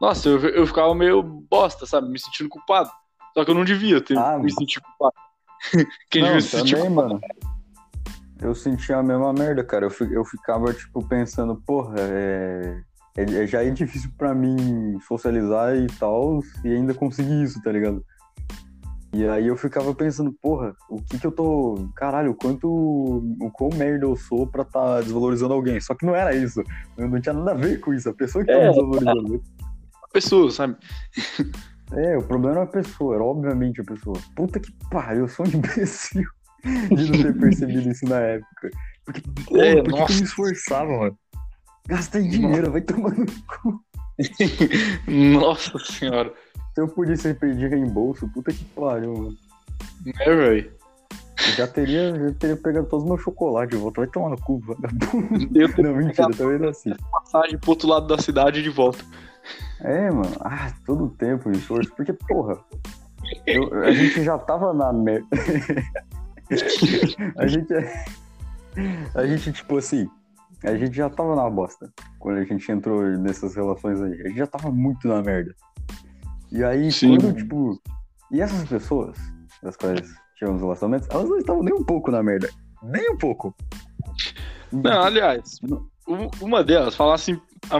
Nossa, eu, eu ficava meio bosta, sabe? Me sentindo culpado. Só que eu não devia ter Ah, me sentir culpado. Quem não, devia se sentir também, mano. Eu sentia a mesma merda, cara. Eu, eu ficava, tipo, pensando, porra, é... é- é- já é difícil pra mim socializar e tal, e ainda conseguir isso, tá ligado? E aí eu ficava pensando, porra, o que que eu tô. Caralho, o quanto. O quão merda eu sou pra tá desvalorizando alguém. Só que não era isso. Eu não tinha nada a ver com isso. A pessoa que tava É, desvalorizando. pessoa, sabe? É, o problema era a pessoa, era obviamente a pessoa. Puta que pariu, eu sou um imbecil de não ter percebido isso na época. Porque, porra, É, por que que eu nossa. me esforçava, mano? Gastei dinheiro, vai tomando. Nossa senhora. Se eu pudesse pedir reembolso, puta que pariu, mano. É, velho. Já teria, já teria pegado todos os meus chocolates de volta. Vai tomar no cu, vagabundo. Eu Não, mentira, também não assim. passagem pro outro lado da cidade de volta. É, mano. Ah, todo o tempo de esforço. Porque, porra, eu- a gente já tava na merda. a gente. A gente, tipo assim. A gente já tava na bosta. Quando a gente entrou nessas relações aí. A gente já tava muito na merda. E aí, Sim. quando, tipo. E essas pessoas, das quais tínhamos relacionamentos, elas não estavam nem um pouco na merda. Nem um pouco. Não, aliás, uma delas, falar assim, a,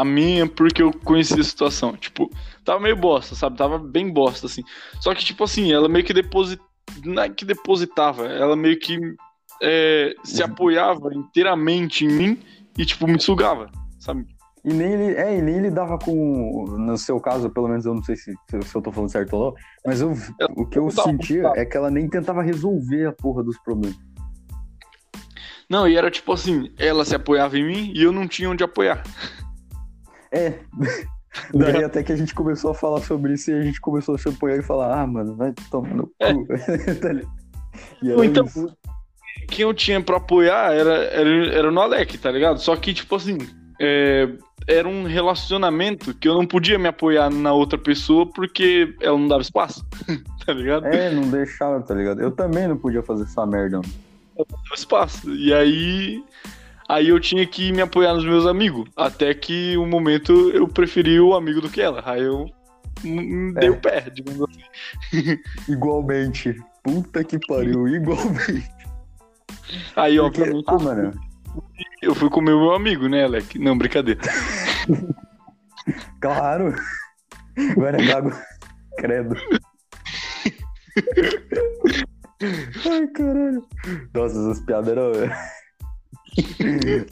a minha, porque eu conheci a situação. Tipo, tava meio bosta, sabe? Tava bem bosta, assim. Só que, tipo assim, ela meio que depositava. Não é que depositava, ela meio que é, se apoiava inteiramente em mim e, tipo, me sugava, sabe? E nem ele, é, e nem ele dava com. No seu caso, pelo menos eu não sei se, se eu tô falando certo ou não, mas eu, o que eu sentia é que ela nem tentava resolver a porra dos problemas. Não, e era tipo assim, ela se apoiava em mim e eu não tinha onde apoiar. É, Daí até que a gente começou a falar sobre isso e a gente começou a se apoiar e falar, ah, mano, vai tomar no É. cu. Tá Então, isso. quem eu tinha pra apoiar era, era, era no Alec, tá ligado? Só que, tipo assim, é, era um relacionamento que eu não podia me apoiar na outra pessoa porque ela não dava espaço, tá ligado? É, não deixava, tá ligado? Eu também não podia fazer essa merda. mano. Não dava espaço. E aí, aí eu tinha que me apoiar nos meus amigos. Até que um momento eu preferi o amigo do que ela. Aí eu hum, dei É. o pé, digamos assim. Igualmente. Puta que pariu, igualmente. Aí, Porque- obviamente, ah, mano, eu fui comer o meu amigo, né, Alec? Não, brincadeira. claro. Vai negar água. Credo. Ai, caralho. Nossa, essas piadas eram.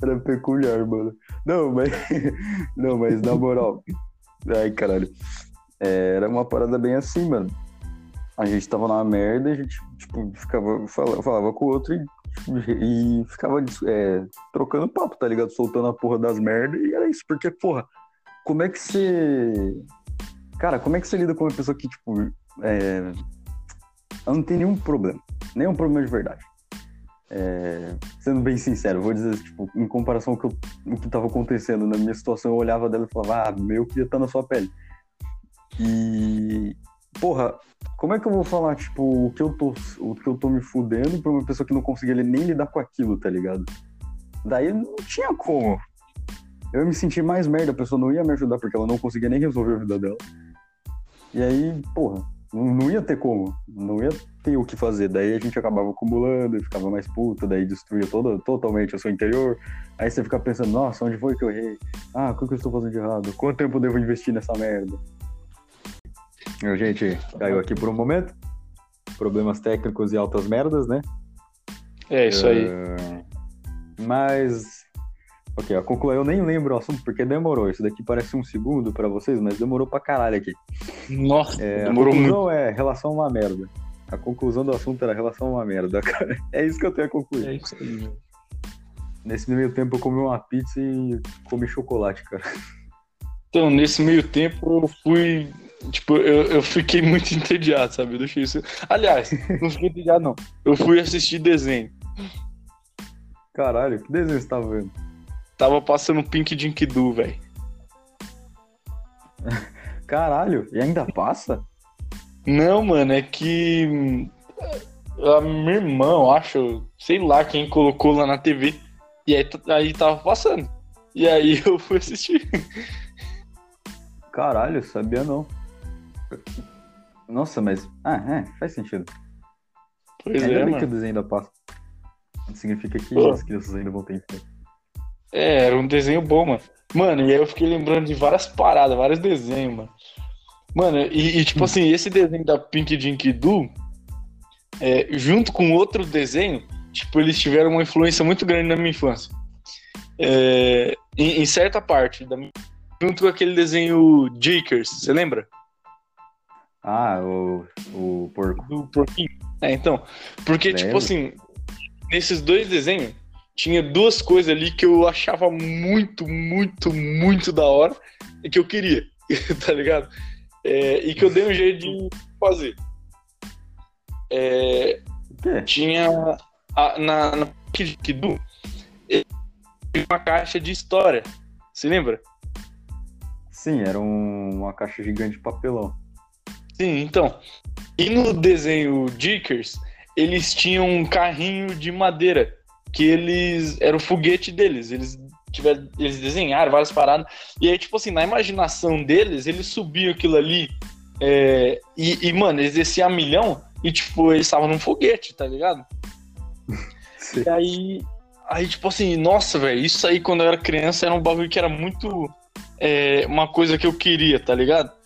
Era peculiar, mano. Não, mas. Não, mas na moral. Ai, caralho. É, era uma parada bem assim, mano. A gente tava na merda, a gente, tipo, ficava, falava, falava com o outro e, e ficava é, trocando papo, tá ligado? Soltando a porra das merdas e era isso. Porque, porra, como é que você. Cara, como é que você lida com uma pessoa que, tipo, é, ela não tem nenhum problema. Nenhum problema de verdade. É, sendo bem sincero, vou dizer, tipo, em comparação com o que eu- o que tava acontecendo na minha situação, eu olhava dela e falava, ah, meu, eu queria estar na sua pele. E, porra, como é que eu vou falar, tipo, o que eu tô, o que eu tô me fudendo pra uma pessoa que não conseguia nem lidar com aquilo, tá ligado? Daí não tinha como. Eu me sentir mais merda, a pessoa não ia me ajudar porque ela não conseguia nem resolver a vida dela. E aí, porra, não, ia ter como, não ia ter o que fazer. Daí a gente acabava acumulando ficava mais puto, daí destruía todo, totalmente o seu interior. Aí você fica pensando, nossa, onde foi que eu errei? Ah, o que que eu estou fazendo de errado? Quanto tempo eu devo investir nessa merda? Meu, gente, caiu aqui por um momento. Problemas técnicos e altas merdas, né? É isso aí. É, Mas. Ok, a conclusão eu nem lembro o assunto porque demorou. Isso daqui parece um segundo pra vocês, mas demorou pra caralho aqui. Nossa, É, demorou a muito. conclusão é relação a uma merda. A conclusão do assunto era relação a uma merda, cara. É isso que eu tenho a concluir. É isso aí. Nesse meio tempo eu comi uma pizza e comi chocolate, cara. Então, nesse meio tempo, eu fui. Tipo, eu, eu fiquei muito entediado, sabe? Eu deixei isso. Aliás, não fiquei entediado, não. Eu fui assistir desenho. Caralho, que desenho você tá vendo? Tava passando Pink Dinkidu, velho. Caralho, e ainda passa? Não, mano, é que. hum, A minha irmã, eu acho, sei lá quem colocou lá na TV. E aí, aí tava passando. E aí eu fui assistir. Caralho, sabia não. Nossa, mas. Ah, é, faz sentido. Pois Ainda é, bem que o mano. desenho ainda passa. Significa que Pô. as crianças ainda vão ter. É, era um desenho bom, mano. Mano, e aí eu fiquei lembrando de várias paradas, vários desenhos, mano. Mano, e, e, tipo assim, esse desenho da Pink Dinkidu, é, junto com outro desenho, tipo, eles tiveram uma influência muito grande na minha infância. É, em, em certa parte, da junto com aquele desenho Jakers, você lembra? Ah, o, o porco. Do porquinho. É, então, porque, tipo Lembro. assim, nesses dois desenhos, tinha duas coisas ali que eu achava muito, muito, muito da hora e que eu queria, tá ligado? É, e que eu dei um jeito de fazer. É, tinha a- na, na Kidu uma caixa de história. Você lembra? Sim, era um- uma caixa gigante de papelão. Sim, então. E no desenho Dickers, eles tinham um carrinho de madeira, que eles. Era o foguete deles. Eles tiveram, eles desenharam várias paradas. E aí, tipo assim, na imaginação deles, eles subiam aquilo ali. é, e, e, mano, eles desciam a milhão e, tipo, eles estavam num foguete, tá ligado? Sim. E aí, aí tipo assim, nossa, velho, isso aí quando eu era criança era um bagulho que era muito é, uma coisa que eu queria, tá ligado?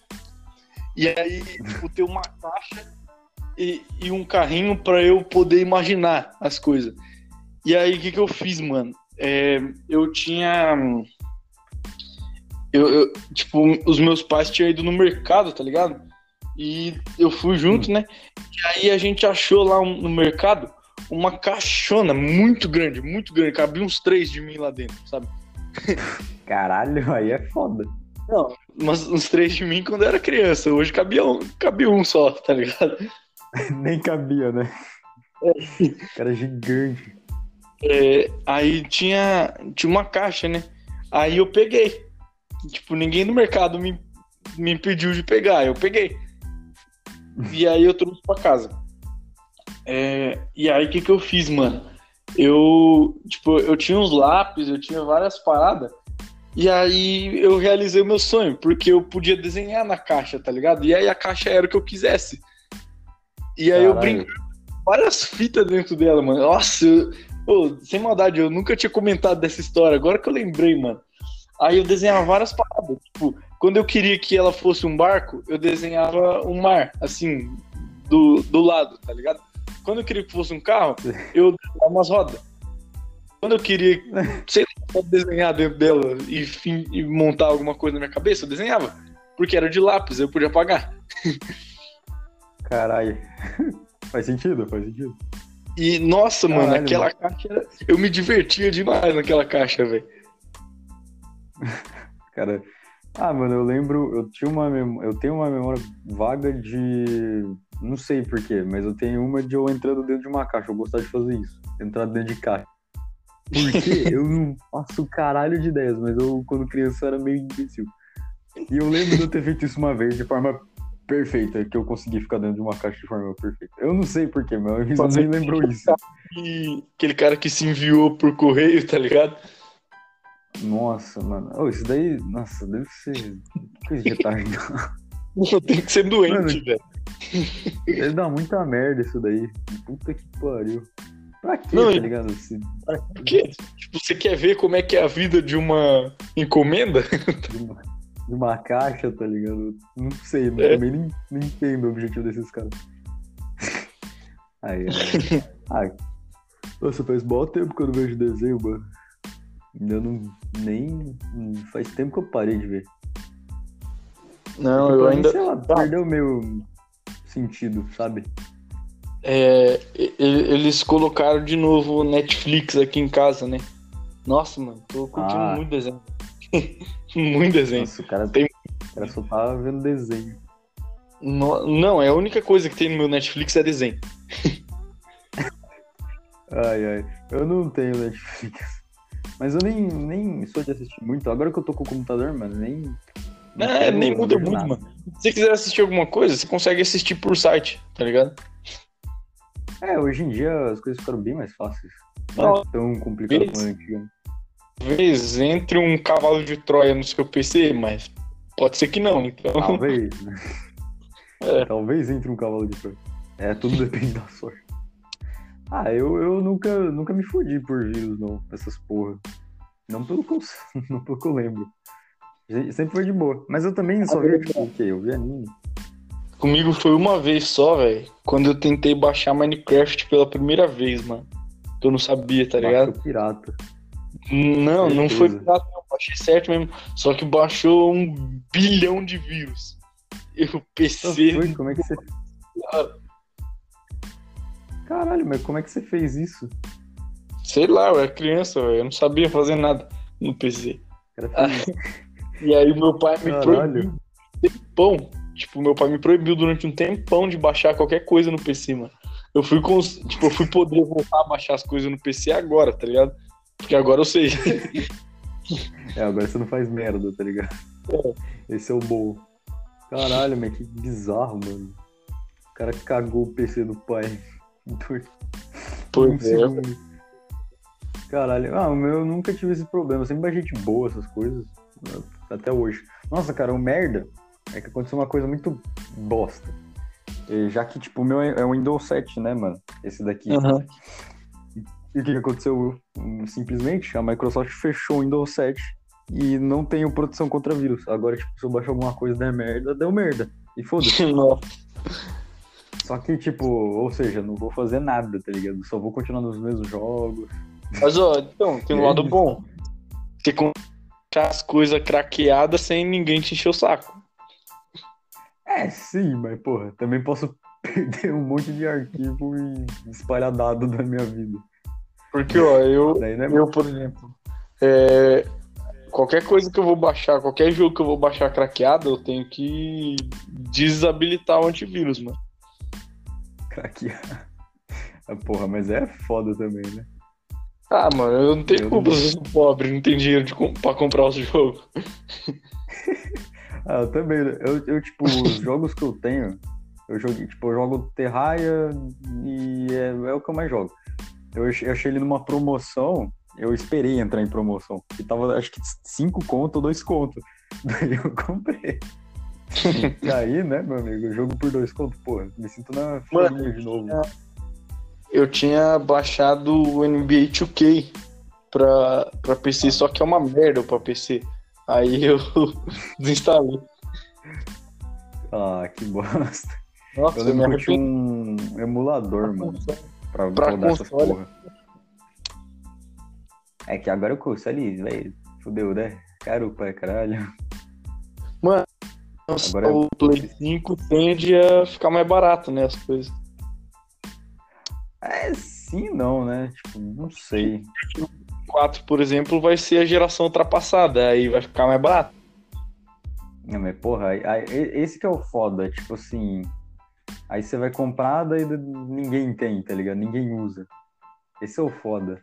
E aí, tipo, ter uma caixa e, e um carrinho pra eu poder imaginar as coisas. E aí, o que que eu fiz, mano? É, eu tinha. Eu, eu- tipo, os meus pais tinham ido no mercado, tá ligado? E eu fui junto, né? E aí a gente achou lá um- no mercado uma caixona muito grande, muito grande. Cabia uns três de mim lá dentro, sabe? Caralho, aí é foda. Não, mas uns três de mim quando eu era criança. Hoje cabia um, cabia um só, tá ligado? Nem cabia, né? É. Cara gigante. É, aí tinha, tinha uma caixa, né? Aí eu peguei. Tipo, ninguém no mercado me, me impediu de pegar. Eu peguei. E aí eu trouxe pra casa. É, e aí o que, que eu fiz, mano? Eu, tipo, eu tinha uns lápis, eu tinha várias paradas. E aí eu realizei o meu sonho, porque eu podia desenhar na caixa, tá ligado? E aí a caixa era o que eu quisesse. E aí Caralho. eu brinquei várias fitas dentro dela, mano. Nossa, eu, Pô, sem maldade, eu nunca tinha comentado dessa história, agora que eu lembrei, mano. Aí eu desenhava várias paradas. Tipo, quando eu queria que ela fosse um barco, eu desenhava um mar, assim, do, do lado, tá ligado? Quando eu queria que fosse um carro, eu desenhava umas rodas. Quando eu queria, sei lá, desenhar dentro dela e, e montar alguma coisa na minha cabeça, eu desenhava. Porque era de lápis, eu podia apagar. Caralho. Faz sentido, faz sentido. E, nossa, Caralho, mano, aquela mano. caixa. Eu me divertia demais naquela caixa, velho. Cara. Ah, mano, eu lembro, eu tinha uma eu tenho uma memória vaga de não sei porquê, mas eu tenho uma de eu entrando dentro de uma caixa. Eu gostava de fazer isso, entrar dentro de caixa. Porque eu não faço caralho de ideias, mas eu, quando criança, era meio imbecil. E eu lembro de eu ter feito isso uma vez de forma perfeita, que eu consegui ficar dentro de uma caixa de forma perfeita. Eu não sei porquê, meu amigo nem lembrou isso. Aquele cara que se enviou por correio, tá ligado? Nossa, mano. Oh, isso daí, nossa, deve ser coisa de retardado. Tem que ser doente, velho. Deve dar muita merda isso daí. Puta que pariu. Pra quê, não, tá ligado? Se... Pra quê? Tipo, você quer ver como é que é a vida de uma encomenda? De uma de uma caixa, tá ligado? Não sei, mas é. também nem, nem entendo o objetivo desses caras. Aí, aí. Ai. Nossa, faz bom tempo que eu não vejo desenho, mano. Ainda não. Nem. Faz tempo que eu parei de ver. Não, eu ainda. Sei lá, tá. perdeu o meu sentido, sabe? É, eles colocaram de novo o Netflix aqui em casa, né? Nossa, mano, tô curtindo ah. muito desenho. Muito desenho. Nossa, o cara, tem... o cara só tava vendo desenho. No... Não, é a única coisa que tem no meu Netflix é desenho. ai, ai. Eu não tenho Netflix. Mas eu nem, nem sou de assistir muito. Agora que eu tô com o computador, mano, nem. É, nem muda muito, nada. mano. Se você quiser assistir alguma coisa, você consegue assistir por site, tá ligado? É, hoje em dia as coisas ficaram bem mais fáceis. Não, é tão complicado como antigamente. Talvez entre um cavalo de Troia no seu PC, mas pode ser que não, então. Talvez, né? É. Talvez entre um cavalo de Troia. É, tudo depende da sorte. Ah, eu, eu nunca, nunca me fodi por vírus, não, essas porra. Não pelo que eu, não pelo que eu lembro. Sempre foi de boa. Mas eu também só vi, tipo, o quê? Eu vi anime. Comigo foi uma vez só, velho. Quando eu tentei baixar Minecraft pela primeira vez, mano. Que eu não sabia, tá ligado? Baixou pirata. Não, não foi pirata, não. Baixei certo mesmo. Só que baixou um bilhão de vírus. E o PC. Foi? Como é que você. Caralho, mas como é que você fez isso? Sei lá, eu era criança, eu não sabia fazer nada no PC. Ah, e aí meu pai me Caralho. proibiu tempão. Tipo, meu pai me proibiu durante um tempão de baixar qualquer coisa no PC, mano. Eu fui com, tipo, eu fui poder voltar a baixar as coisas no PC agora, tá ligado? Porque agora eu sei. é, agora você não faz merda, tá ligado? É. Esse é o bom. Caralho, mas que bizarro, mano. O cara cagou o PC do pai. Pois é. Caralho, ah, o meu eu nunca tive esse problema. Eu sempre baixei de boa essas coisas. Até hoje. Nossa, cara, o merda é que aconteceu uma coisa muito bosta. Já que, tipo, o meu é um Windows 7, né, mano? Esse daqui. Uhum. E o que aconteceu? Simplesmente a Microsoft fechou o Windows 7 e não tem proteção contra vírus. Agora, tipo, se eu baixar alguma coisa der merda, deu merda. E foda-se. Só que, tipo, ou seja, não vou fazer nada, tá ligado? Só vou continuar nos mesmos jogos. Mas, ó, então, tem um lado bom. Você consegue as coisas craqueadas sem ninguém te encher o saco. É, sim, mas, porra, também posso perder um monte de arquivo e espalhar dado da minha vida. Porque, ó, eu, é eu por exemplo, é, qualquer coisa que eu vou baixar, qualquer jogo que eu vou baixar craqueado, eu tenho que desabilitar o antivírus, mano. Craquear. Ah, Porra, mas é foda também, né? Ah, mano, eu não tenho Eu culpa não- se eu sou pobre, não tenho dinheiro de pra comprar os jogos. Ah, eu também. Eu, eu, tipo, os jogos que eu tenho, eu joguei, tipo, eu jogo Terraria e é, é o que eu mais jogo. Eu, eu achei ele numa promoção, eu esperei entrar em promoção. Que tava, acho que 5 conto ou 2 conto. Daí eu comprei. E aí, né, meu amigo, eu jogo por 2 conto, porra, me sinto na família de novo. Eu tinha baixado o NBA 2K pra, pra PC, só que é uma merda pra PC. Aí eu desinstalei. Ah, que bosta. Nossa, Eu lembro que tinha um emulador, mano, pra, Pra rodar essas porra. É que agora o console, velho, fudeu, né? Caro pra caralho. Agora é- o Play 5 tende a ficar mais barato, né? As coisas. É, sim não, né? Tipo, não sei. 4, por exemplo, vai ser a geração ultrapassada, aí vai ficar mais barato. Não, mas porra, aí- aí- esse que é o foda, tipo assim. Aí você vai comprar, daí ninguém tem, tá ligado? Ninguém usa. Esse é o foda.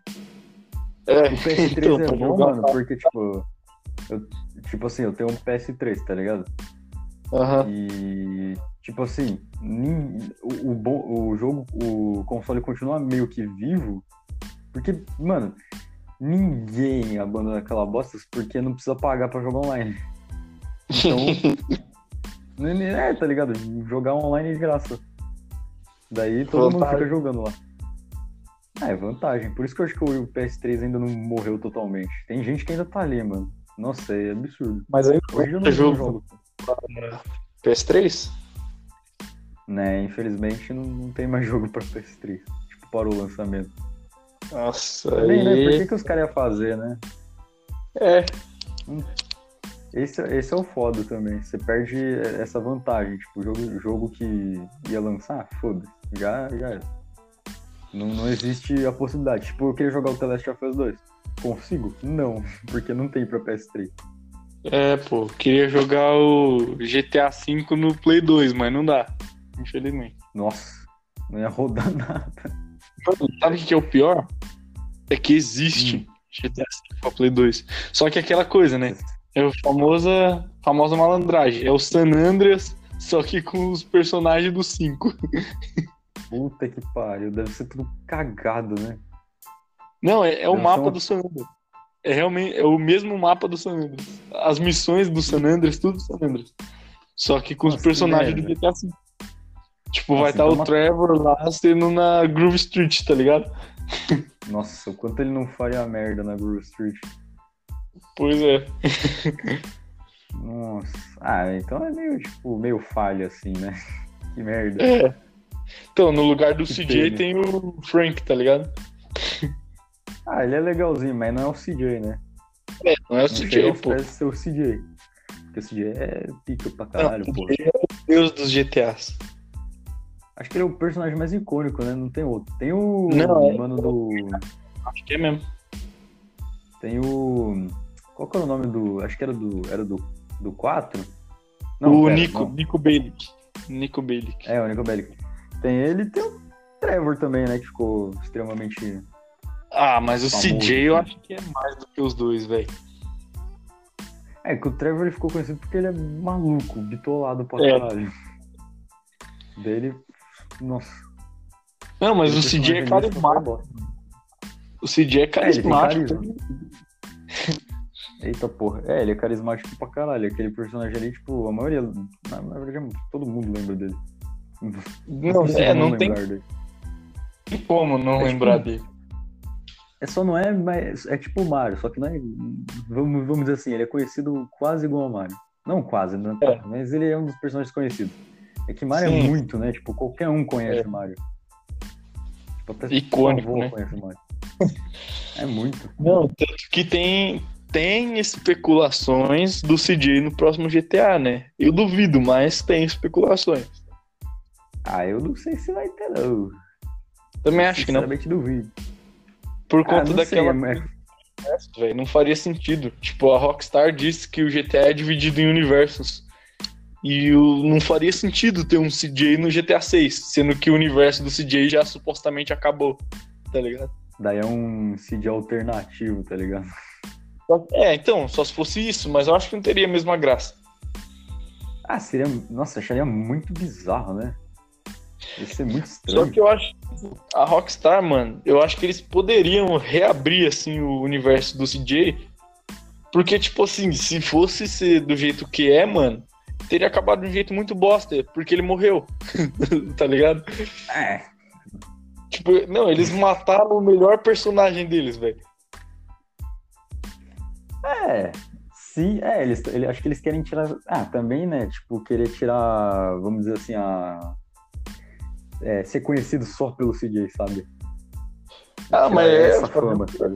É, O PS3 então, é bom, mano, porque, tipo. Eu, tipo assim, eu tenho um PS3, tá ligado? Aham. E, tipo assim, o, o, o jogo, o console continua meio que vivo, porque, mano, ninguém abandona aquela bosta porque não precisa pagar pra jogar online. Então, é, tá ligado? Jogar online é de graça. Daí todo mundo Vantagem. fica jogando lá. Ah, é vantagem. Por isso que eu acho que o PS3 ainda não morreu totalmente. Tem gente que ainda tá ali, mano. Nossa, é absurdo. Mas aí Hoje eu não jogo. jogo. PS3? Né, infelizmente não, não tem mais jogo pra PS3. Tipo, para o lançamento. Nossa, Também, né? Por que, que os caras iam fazer, né? É, Esse, esse é o foda também. Você perde essa vantagem. Tipo, o jogo, jogo que ia lançar, foda-se. Já, já era. Não, não existe a possibilidade. Tipo, eu queria jogar o The Last of Us 2. Consigo? Não, porque não tem pra PS3. é, pô, queria jogar o GTA V no Play 2, mas não dá, infelizmente. Nossa, não ia rodar nada. Sabe o que é o pior? É que existe GTA V pra Play 2. Só que é aquela coisa, né? É a famosa, famosa malandragem. É o San Andreas, só que com os personagens do 5. Puta que pariu, deve ser tudo cagado, né? Não, é, é o mapa são- do San Andreas. É realmente é o mesmo mapa do San Andreas. As missões do San Andreas, tudo do San Andreas. Só que com os Nossa, que personagens do. GTA V. Tipo, Nossa, vai estar então o Trevor lá sendo na Groove Street, tá ligado? Nossa, o quanto ele não faria merda na Grove Street. Pois é. Nossa. Ah, então é meio, tipo, meio falha, assim, né? Que merda. É. Então, no lugar do Que CJ tem o Frank, tá ligado? Ah, ele é legalzinho, mas não é o CJ, né? Não é o Não CJ, pô. de ser o CJ. Porque o CJ é pica pra caralho, Não, pô. é o deus dos GTAs. Acho que ele é o personagem mais icônico, né? Não tem outro. Tem o Não, é- mano do. Acho que é mesmo. Tem o. Qual que era o nome do. Acho que era do. Era do, do 4? o pera, Nico, não. Nico Bellic. Nico Bellic. É, o Nico Bellic. Tem ele e tem o Trevor também, né? Que ficou extremamente. Ah, mas o Famoso, CJ eu né? acho que é mais do que os dois, velho. É, que o Trevor ele ficou conhecido porque ele é maluco, bitolado pra É. caralho. Dele. Nossa. Não, mas o CJ é carismático. bosta. O CJ é carismático. carisma. Eita porra. É, ele é carismático pra caralho. Aquele personagem ali, tipo, a maioria. Na, verdade, todo mundo lembra dele. não, sei é, como não tem lembrar dele. como não É tipo- lembrar dele. É só não é, mas é tipo o Mario, só que não é. Vamos, vamos dizer assim, ele é conhecido quase igual ao Mario. Não quase, né? É. Mas ele é um dos personagens conhecidos. É que Mario Sim. é muito, né? Tipo, qualquer um conhece É. Mario. Tipo, até Icônico, né? conhece Mario. É muito. Não, tanto que tem, tem especulações do CJ no próximo GTA, né? Eu duvido, mas tem especulações. Ah, eu não sei se vai ter, não. Também acho que não. Sinceramente duvido. Por Ah, conta não daquela. sei, é- velho. Não faria sentido. Tipo, a Rockstar disse que o GTA é dividido em universos. E não faria sentido ter um CJ no GTA 6, sendo que o universo do CJ já supostamente acabou, tá ligado? Daí é um CJ alternativo, tá ligado? É, então, só se fosse isso, mas eu acho que não teria a mesma graça. Ah, seria. Nossa, acharia muito bizarro, né? Ia ser muito estranho. Só que eu acho. A Rockstar, mano, eu acho que eles poderiam reabrir, assim, o universo do CJ. Porque, tipo assim, se fosse ser do jeito que é, mano, teria acabado de um jeito muito bosta, porque ele morreu. tá ligado? É. Tipo, não, eles mataram o melhor personagem deles, velho. É. Sim, é, eles, ele, acho que eles querem tirar. Ah, também, né? Tipo, querer tirar, vamos dizer assim, a. É, ser conhecido só pelo CJ, sabe? Ah, Tirar mas é. essa fama, sabe?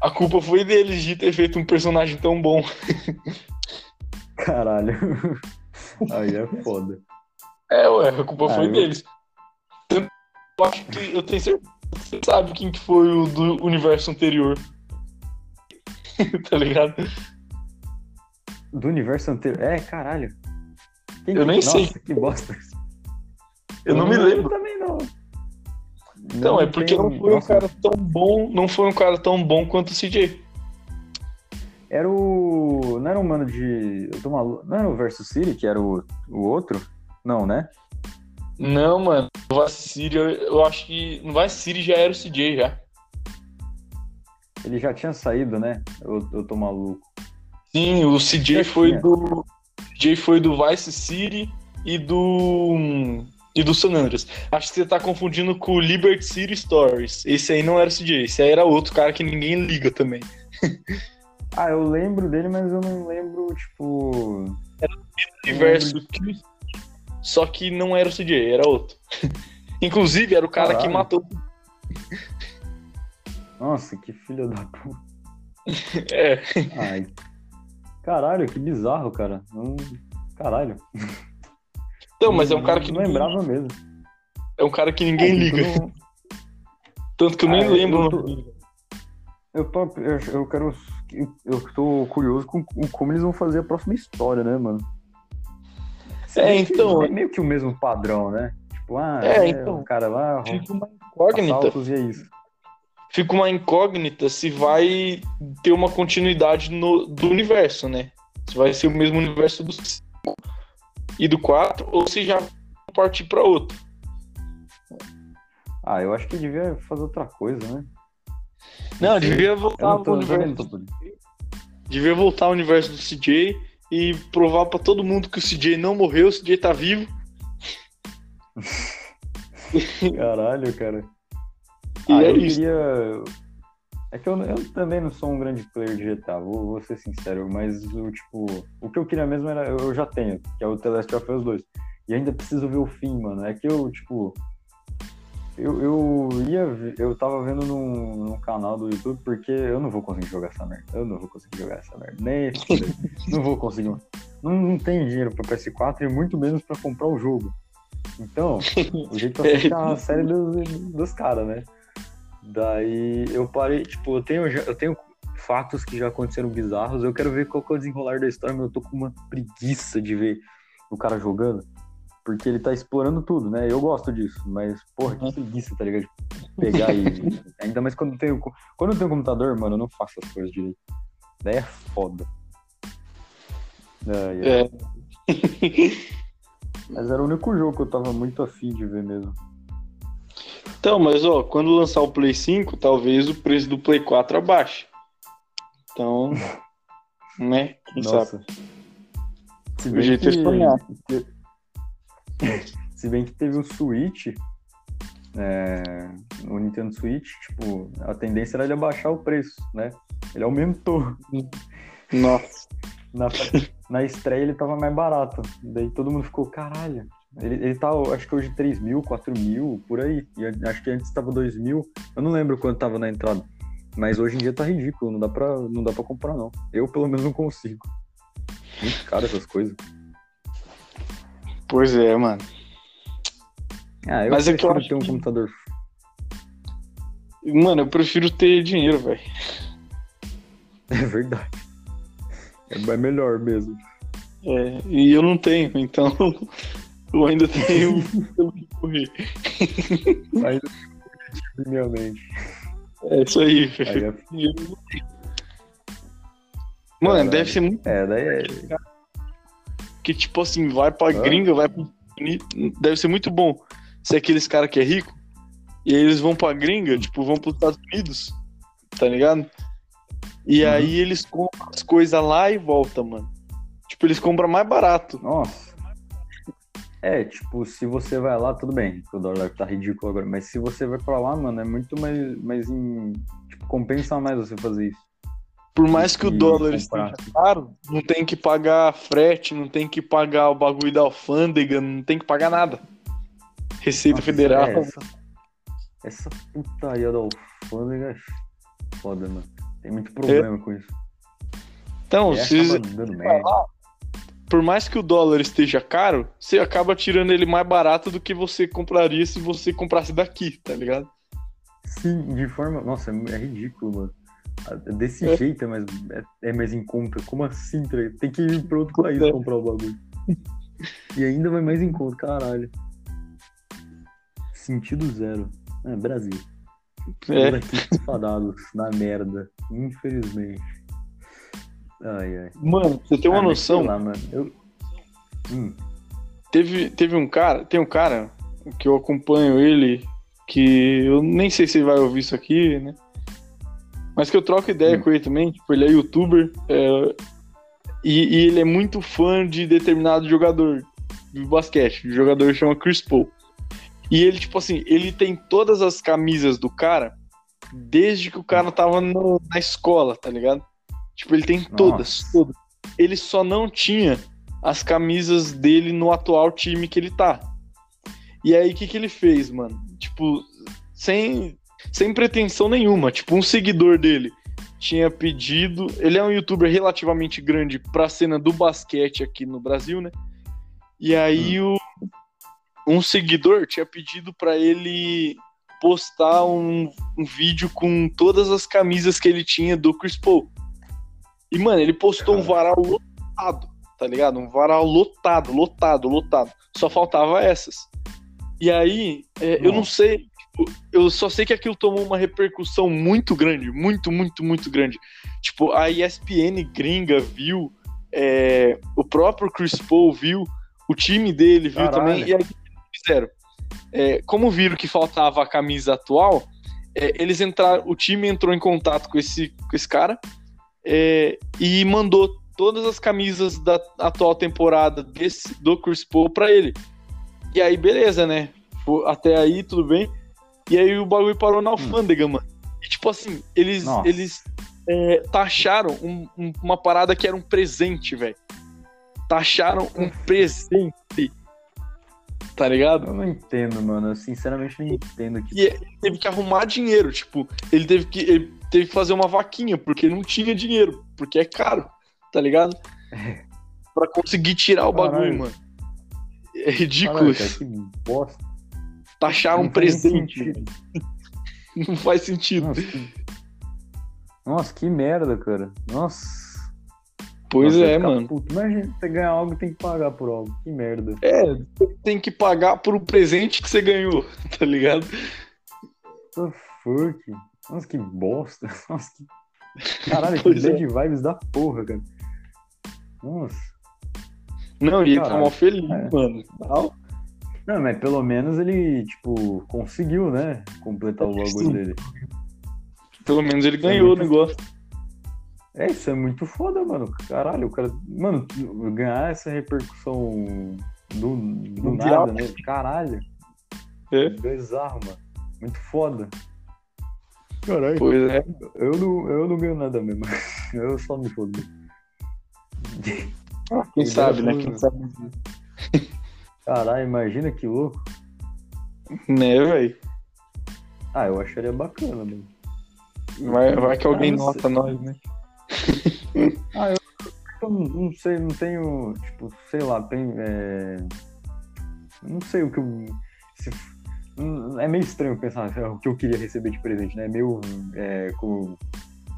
A culpa foi deles de ter feito um personagem tão bom. Caralho. Aí é foda. É, ué, a culpa Ah, foi eu- deles. Eu acho que eu tenho certeza que você sabe quem que foi o do universo anterior. tá ligado? Do universo anterior. É, caralho. Quem Eu que- nem Nossa, sei. que bosta. Eu não me lembro. também, não. Então, é porque não foi um cara tão bom, não foi um cara tão bom quanto o CJ. Era o. Não era um mano de. Eu tô maluco. Não era o Versus City, que era o, o outro? Não, né? Não, mano. No Vice City, eu, eu acho que no Vice City já era o CJ já. Ele já tinha saído, né? Eu, eu tô maluco. Sim, o CJ foi do. O CJ foi do Vice City e do. E do San Andreas. Acho que você tá confundindo com o Liberty City Stories. Esse aí não era o CJ, esse aí era outro cara que ninguém liga também. Ah, eu lembro dele, mas eu não lembro, tipo. Universo que- Só que não era o CJ, era outro. Inclusive, era o cara que Caralho. matou. Nossa, que filho da puta. É, Ai. Caralho, que bizarro, cara. Não... Caralho. então, mas é um cara que não ninguém, lembrava mesmo. é um cara que ninguém É, liga. tipo, não- Tanto que eu nem Ah, lembro eu o tô-. Eu, tô, eu, eu quero. Eu tô curioso com, com como eles vão fazer a próxima história, né, mano? É, então- É meio que o mesmo padrão, né? Tipo, ah, É, é, então. o cara lá, Fica uma incógnita. e é isso. Fica uma incógnita se vai ter uma continuidade no- do universo, né? Se vai ser o mesmo universo do 5 e do 4, ou se já partir pra outro. Ah, eu acho que devia fazer outra coisa, né? Não, devia voltar não tô universo. vendo. Devia voltar ao universo do CJ e provar pra todo mundo que o CJ não morreu, o CJ tá vivo. Caralho, cara. E ah, é eu isso. queria. É que eu, eu também não sou um grande player de GTA, vou, vou ser sincero, mas o tipo, o que eu queria mesmo era, eu já tenho, que é o The Last of Us 2. E ainda preciso ver o fim, mano. É que eu, tipo, eu, eu ia, eu tava vendo num, num canal do YouTube porque eu não vou conseguir jogar essa merda. Eu não vou conseguir jogar essa merda. Nem não vou conseguir. Não, não tenho dinheiro pra PS4 e muito menos pra comprar o jogo. Então, o jeito é assistir a série dos, dos caras, né? Daí eu parei, tipo, eu tenho, eu tenho fatos que já aconteceram bizarros, eu quero ver qual que é o desenrolar da história, mas eu tô com uma preguiça de ver o cara jogando, porque ele tá explorando tudo, né? Eu gosto disso, mas, porra, que Uhum. preguiça, tá ligado? De pegar e. Ainda mais quando eu tenho. Quando tenho computador, mano, eu não faço as coisas direito. Daí é foda. Ai. É. Mas era o único jogo que eu tava muito afim de ver mesmo. Então, mas ó, quando lançar o Play 5, talvez o preço do Play 4 abaixe. Então, né? Quem sabe? Nossa. Se O jeito é sonhar. Se bem que teve o Switch, é, o Nintendo Switch, tipo, a tendência era ele abaixar o preço, né? Ele aumentou. Nossa. Na, na estreia ele tava mais barato. Daí todo mundo ficou, caralho. Ele, ele tá, acho que hoje 3 mil, 4 mil, por aí. E acho que antes tava 2 mil. Eu não lembro quanto tava na entrada. Mas hoje em dia tá ridículo, não dá pra, não dá pra comprar, não. Eu, pelo menos, não consigo. Muito caro essas coisas. Pois é, mano. Ah, eu Mas é que eu prefiro acho ter um computador. Mano, eu prefiro ter dinheiro, velho. É verdade. É melhor mesmo. É, e eu não tenho, então eu ainda tenho pelo que correr. Ainda minha mente. É isso aí, Aí é- Mano, Caralho. deve ser muito É, daí é. Que, tipo assim, vai pra Hã? gringa, vai pro. Deve ser muito bom ser aqueles cara que é rico. E aí eles vão pra gringa, tipo, vão pros Estados Unidos, tá ligado? E Uhum. aí eles compram as coisas lá e voltam, mano. Tipo, eles compram mais barato. Nossa. É, tipo, se você vai lá, tudo bem, o dólar tá ridículo agora, mas se você vai pra lá, mano, é muito mais, mais em. Tipo, compensa mais você fazer isso. Por mais que o dólar esteja caro, não tem que pagar frete, não tem que pagar o bagulho da alfândega, não tem que pagar nada. Receita Nossa, Federal. é, essa, essa putaria da alfândega é foda, mano. Tem muito problema com isso. Então, se, por mais que o dólar esteja caro, você acaba tirando ele mais barato do que você compraria se você comprasse daqui, tá ligado? Sim, de forma. Nossa, é, é ridículo, mano. Ah, Desse É. jeito é mais, é, é mais em conta. Como assim, tá? Tem que ir pra outro país É. comprar o bagulho. E ainda vai mais em conta, caralho. Sentido zero. É, Brasil. É. Aqui espadados na merda. Infelizmente. Ai, ai. Mano, você tem uma Ah, noção, lá, mano. Eu... Hum, teve, teve um cara, tem um cara que eu acompanho ele, que eu nem sei se ele vai ouvir isso aqui, né? Mas que eu troco ideia Hum. com ele também, tipo, ele é youtuber, é, e, e ele é muito fã de determinado jogador de basquete, o jogador chama Chris Paul. E ele, tipo assim, ele tem todas as camisas do cara desde que o cara tava no- na escola, tá ligado? Tipo, ele tem todas, Nossa. todas. Ele só não tinha as camisas dele no atual time que ele tá. E aí, o que, que ele fez, mano? Tipo, sem, sem pretensão nenhuma. Tipo, um seguidor dele tinha pedido. Ele é um youtuber relativamente grande pra cena do basquete aqui no Brasil, né? E aí, o, um seguidor tinha pedido pra ele postar um, um vídeo com todas as camisas que ele tinha do Chris Paul. E, mano, ele postou um varal lotado, tá ligado? Um varal lotado, lotado, lotado. Só faltava essas. E aí, é, eu não sei, eu só sei que aquilo tomou uma repercussão muito grande, muito, muito, muito grande. Tipo, a ESPN gringa viu, é, o próprio Chris Paul viu, o time dele viu Caralho. também, e aí o que eles fizeram? É, como viram que faltava a camisa atual, é, eles entraram, o time entrou em contato com esse, com esse cara é, e mandou todas as camisas da atual temporada desse, do Chris Paul pra ele. E aí, beleza, né? Até aí, tudo bem. E aí o bagulho parou na alfândega, mano. E tipo assim, eles, Nossa. eles é, taxaram um- um- uma parada que era um presente, velho. Taxaram um presente. Tá ligado? Eu não entendo, mano. Eu sinceramente não entendo que. E ele teve que arrumar dinheiro, tipo, ele teve que, ele teve que fazer uma vaquinha, porque não tinha dinheiro, porque é caro, tá ligado? Pra conseguir tirar o bagulho, Caralho. mano. É ridículo Caralho, cara, isso. que bosta. Taxar um Não presente. Não faz sentido. Nossa, que... Nossa, que merda, cara. Nossa. Pois Nossa, é, mano. puto. Imagina, você ganhar algo e tem que pagar por algo. Que merda. É, tem que pagar por um presente que você ganhou, tá ligado? What the fuck? Nossa, que bosta. Nossa, que. Caralho, que Pois é. bad vibes da porra, cara. Nossa. Não, e ele tá mal feliz, É. mano. Não, mas pelo menos ele, tipo, conseguiu, né? Completar o bagulho Sim. dele. Pelo menos ele é ganhou o muito negócio. É, isso é muito foda, mano. Caralho, o cara. Mano, ganhar essa repercussão do, do Mundial. nada, né? Caralho. É. Bizarro, mano. Muito foda. Caralho. Pois é. Eu não, eu não ganho nada mesmo. Eu só me fodo. Quem Ele sabe, é né? foda. Quem sabe. Caralho, imagina que louco. Né, velho? Ah, eu acharia bacana, mano. Vai, vai que alguém Ah, nota nós, né? Eu não, não sei, não tenho. Tipo, sei lá, tem. É... Não sei o que eu. se- É meio estranho pensar é, o que eu queria receber de presente, né? É meio. É, como,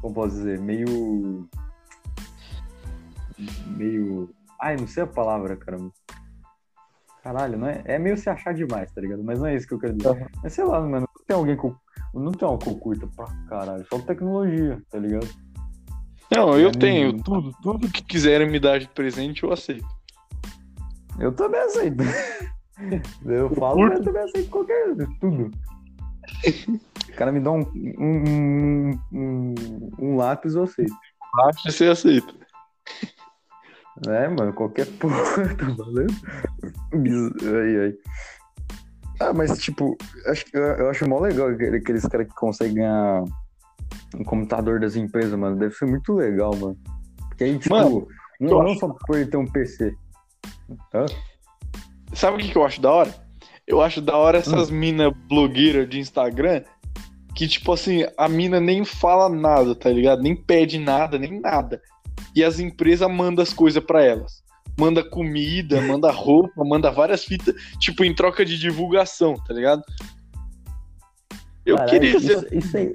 como posso dizer, meio. Meio. Ai, não sei a palavra, caramba. Caralho, não é, é meio se achar demais, tá ligado? Mas não é isso que eu quero dizer. Uhum. Mas sei lá, mano, não tem alguém que eu, não tem eu curta pra caralho, só tecnologia, tá ligado? Não, eu é tenho nenhum. tudo, tudo que quiserem me dar de presente, eu aceito. Eu também aceito. Eu falo, mas eu também aceito qualquer tudo. O cara me dá um, um, um, um lápis, eu aceito. Lápis você aceita. É, mano, qualquer porra, tá valendo? Ai, ai. Ah, mas tipo, acho, eu acho mó legal aqueles caras que conseguem ganhar um computador das empresas, mano. Deve ser muito legal, mano. Porque aí, tipo, mano, não, não só por ele ter um PC. Hã? Sabe o que, que eu acho da hora? Eu acho da hora essas hum. mina blogueira de Instagram que, tipo assim, a mina nem fala nada, tá ligado? Nem pede nada, nem nada. E as empresas mandam as coisas para elas. Manda comida, manda roupa, manda várias fitas, tipo, em troca de divulgação, tá ligado? Eu Caralho, queria. Isso, isso é.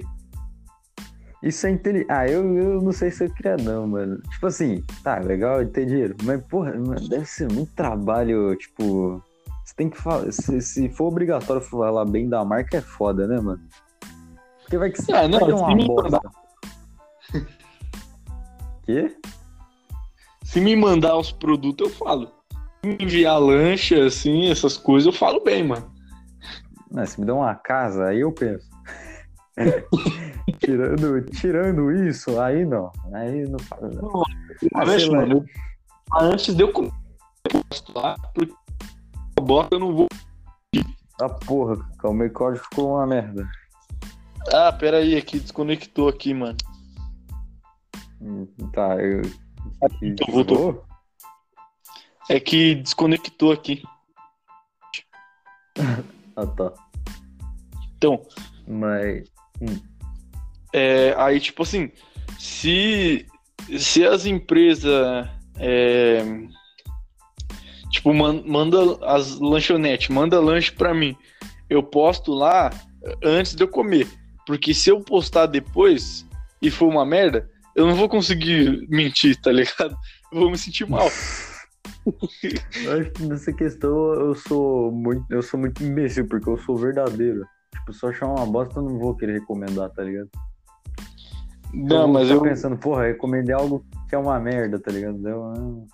Isso é inteligente. Ah, eu, eu não sei se eu queria, não, mano. Tipo assim, tá, legal ter dinheiro. Mas, porra, deve ser muito trabalho, tipo. Você tem que falar. Se, se for obrigatório falar bem da marca, é foda, né, mano? Porque vai que você ah, não, vai uma bosta. Quê? Se me mandar os produtos, eu falo. Se me enviar lancha, assim, essas coisas, eu falo bem, mano. Não, se me dá uma casa, aí eu penso. tirando, tirando isso, aí não. Aí não fala. Não, ah, mano, antes de eu lá, porque a bota eu não vou. Ah, porra, o meu código ficou uma merda. Ah, pera aí, aqui desconectou aqui, mano. Tá, eu. Então, voltou. É que desconectou aqui. ah, tá. Então. Mas. Hum. É, aí, tipo assim, se, se as empresas. É, tipo, man, manda as lanchonetes, manda lanche pra mim. Eu posto lá antes de eu comer. Porque se eu postar depois e for uma merda, eu não vou conseguir mentir, tá ligado? Eu vou me sentir mal. eu acho que nessa questão eu sou muito, eu sou muito imbecil, porque eu sou verdadeiro. Tipo, se eu achar uma bosta, eu não vou querer recomendar, tá ligado? Não, eu mas eu. pensando, porra, recomendei algo que é uma merda, tá ligado? Eu, não...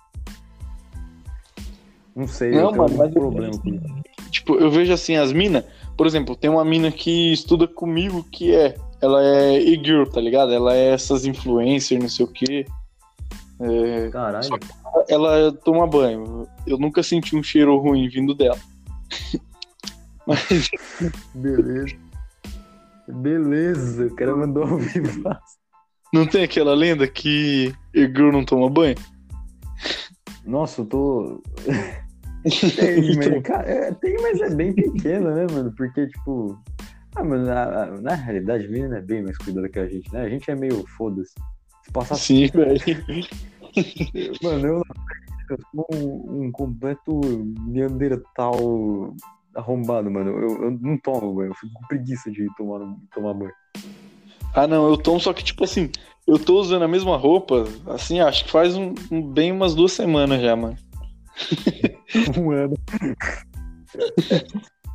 não sei, não, eu tenho mano, problema eu... com isso. Tipo, eu vejo assim, as minas, por exemplo, tem uma mina que estuda comigo que é. Ela é e-girl, tá ligado? Ela é essas influencers, não sei o quê. É... Caralho. Ela toma banho. Eu nunca senti um cheiro ruim vindo dela. Mas. Beleza. Beleza, o cara mandou ao vivo. Não tem aquela lenda que e-girl não toma banho? Nossa, eu tô. Tem, mas, cara, é, tem, mas é bem pequeno, né, mano? Porque, tipo. Ah, mano, na, na realidade, a menina é bem mais cuidada que a gente, né? A gente é meio foda-se. Se passar. Sim, velho. mano, eu, eu sou um, um completo neandertal arrombado, mano. Eu, eu não tomo banho, eu fico com preguiça de tomar, tomar banho. Ah, não, eu tomo, só que, tipo assim, eu tô usando a mesma roupa, assim, acho que faz um, um bem umas duas semanas já, mano. um ano.